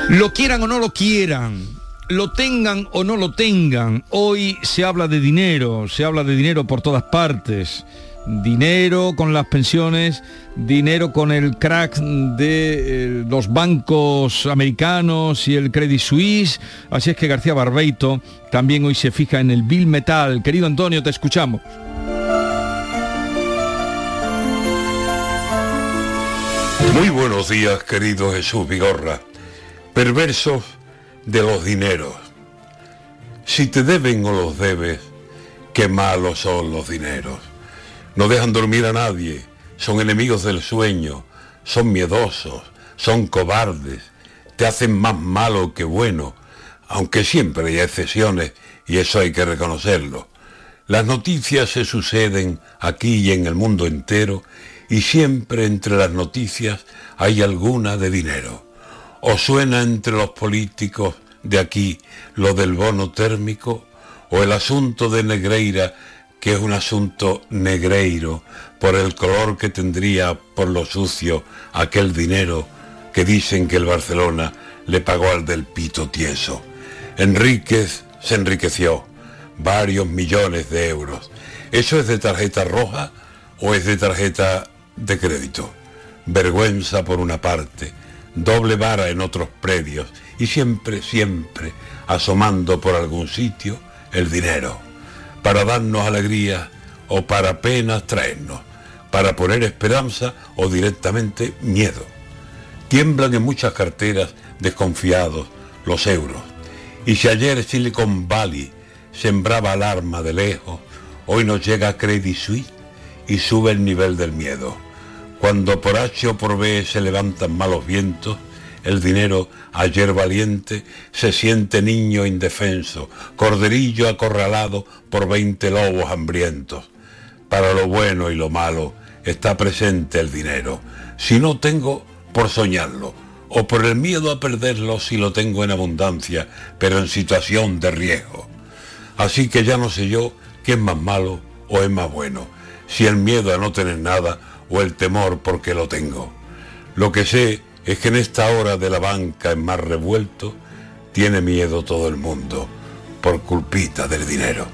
Lo quieran o no lo quieran, lo tengan o no lo tengan, hoy se habla de dinero, se habla de dinero por todas partes. Dinero con las pensiones, dinero con el crack de eh, los bancos americanos y el Credit Suisse. Así es que García Barbeito también hoy se fija en el Bill Metal. Querido Antonio, te escuchamos. Muy buenos días, querido Jesús Vigorra. Perversos de los dineros. Si te deben o los debes, qué malos son los dineros. No dejan dormir a nadie, son enemigos del sueño, son miedosos, son cobardes, te hacen más malo que bueno, aunque siempre hay excepciones y eso hay que reconocerlo. Las noticias se suceden aquí y en el mundo entero y siempre entre las noticias hay alguna de dinero. ¿O suena entre los políticos de aquí lo del bono térmico? ¿O el asunto de Negreira, que es un asunto negreiro por el color que tendría por lo sucio aquel dinero que dicen que el Barcelona le pagó al del pito tieso? Enríquez se enriqueció, varios millones de euros. ¿Eso es de tarjeta roja o es de tarjeta de crédito? Vergüenza por una parte, doble vara en otros predios y siempre, siempre asomando por algún sitio el dinero, para darnos alegría o para penas traernos, para poner esperanza o directamente miedo. Tiemblan en muchas carteras desconfiados los euros. Y si ayer Silicon Valley sembraba alarma de lejos, hoy nos llega Credit Suisse y sube el nivel del miedo. Cuando por H o por B se levantan malos vientos, el dinero, ayer valiente, se siente niño indefenso, corderillo acorralado por veinte lobos hambrientos. Para lo bueno y lo malo está presente el dinero. Si no tengo, por soñarlo, o por el miedo a perderlo si lo tengo en abundancia, pero en situación de riesgo. Así que ya no sé yo qué es más malo o es más bueno, si el miedo a no tener nada o el temor porque lo tengo. Lo que sé es que en esta hora de la banca en más revuelto, tiene miedo todo el mundo por culpita del dinero.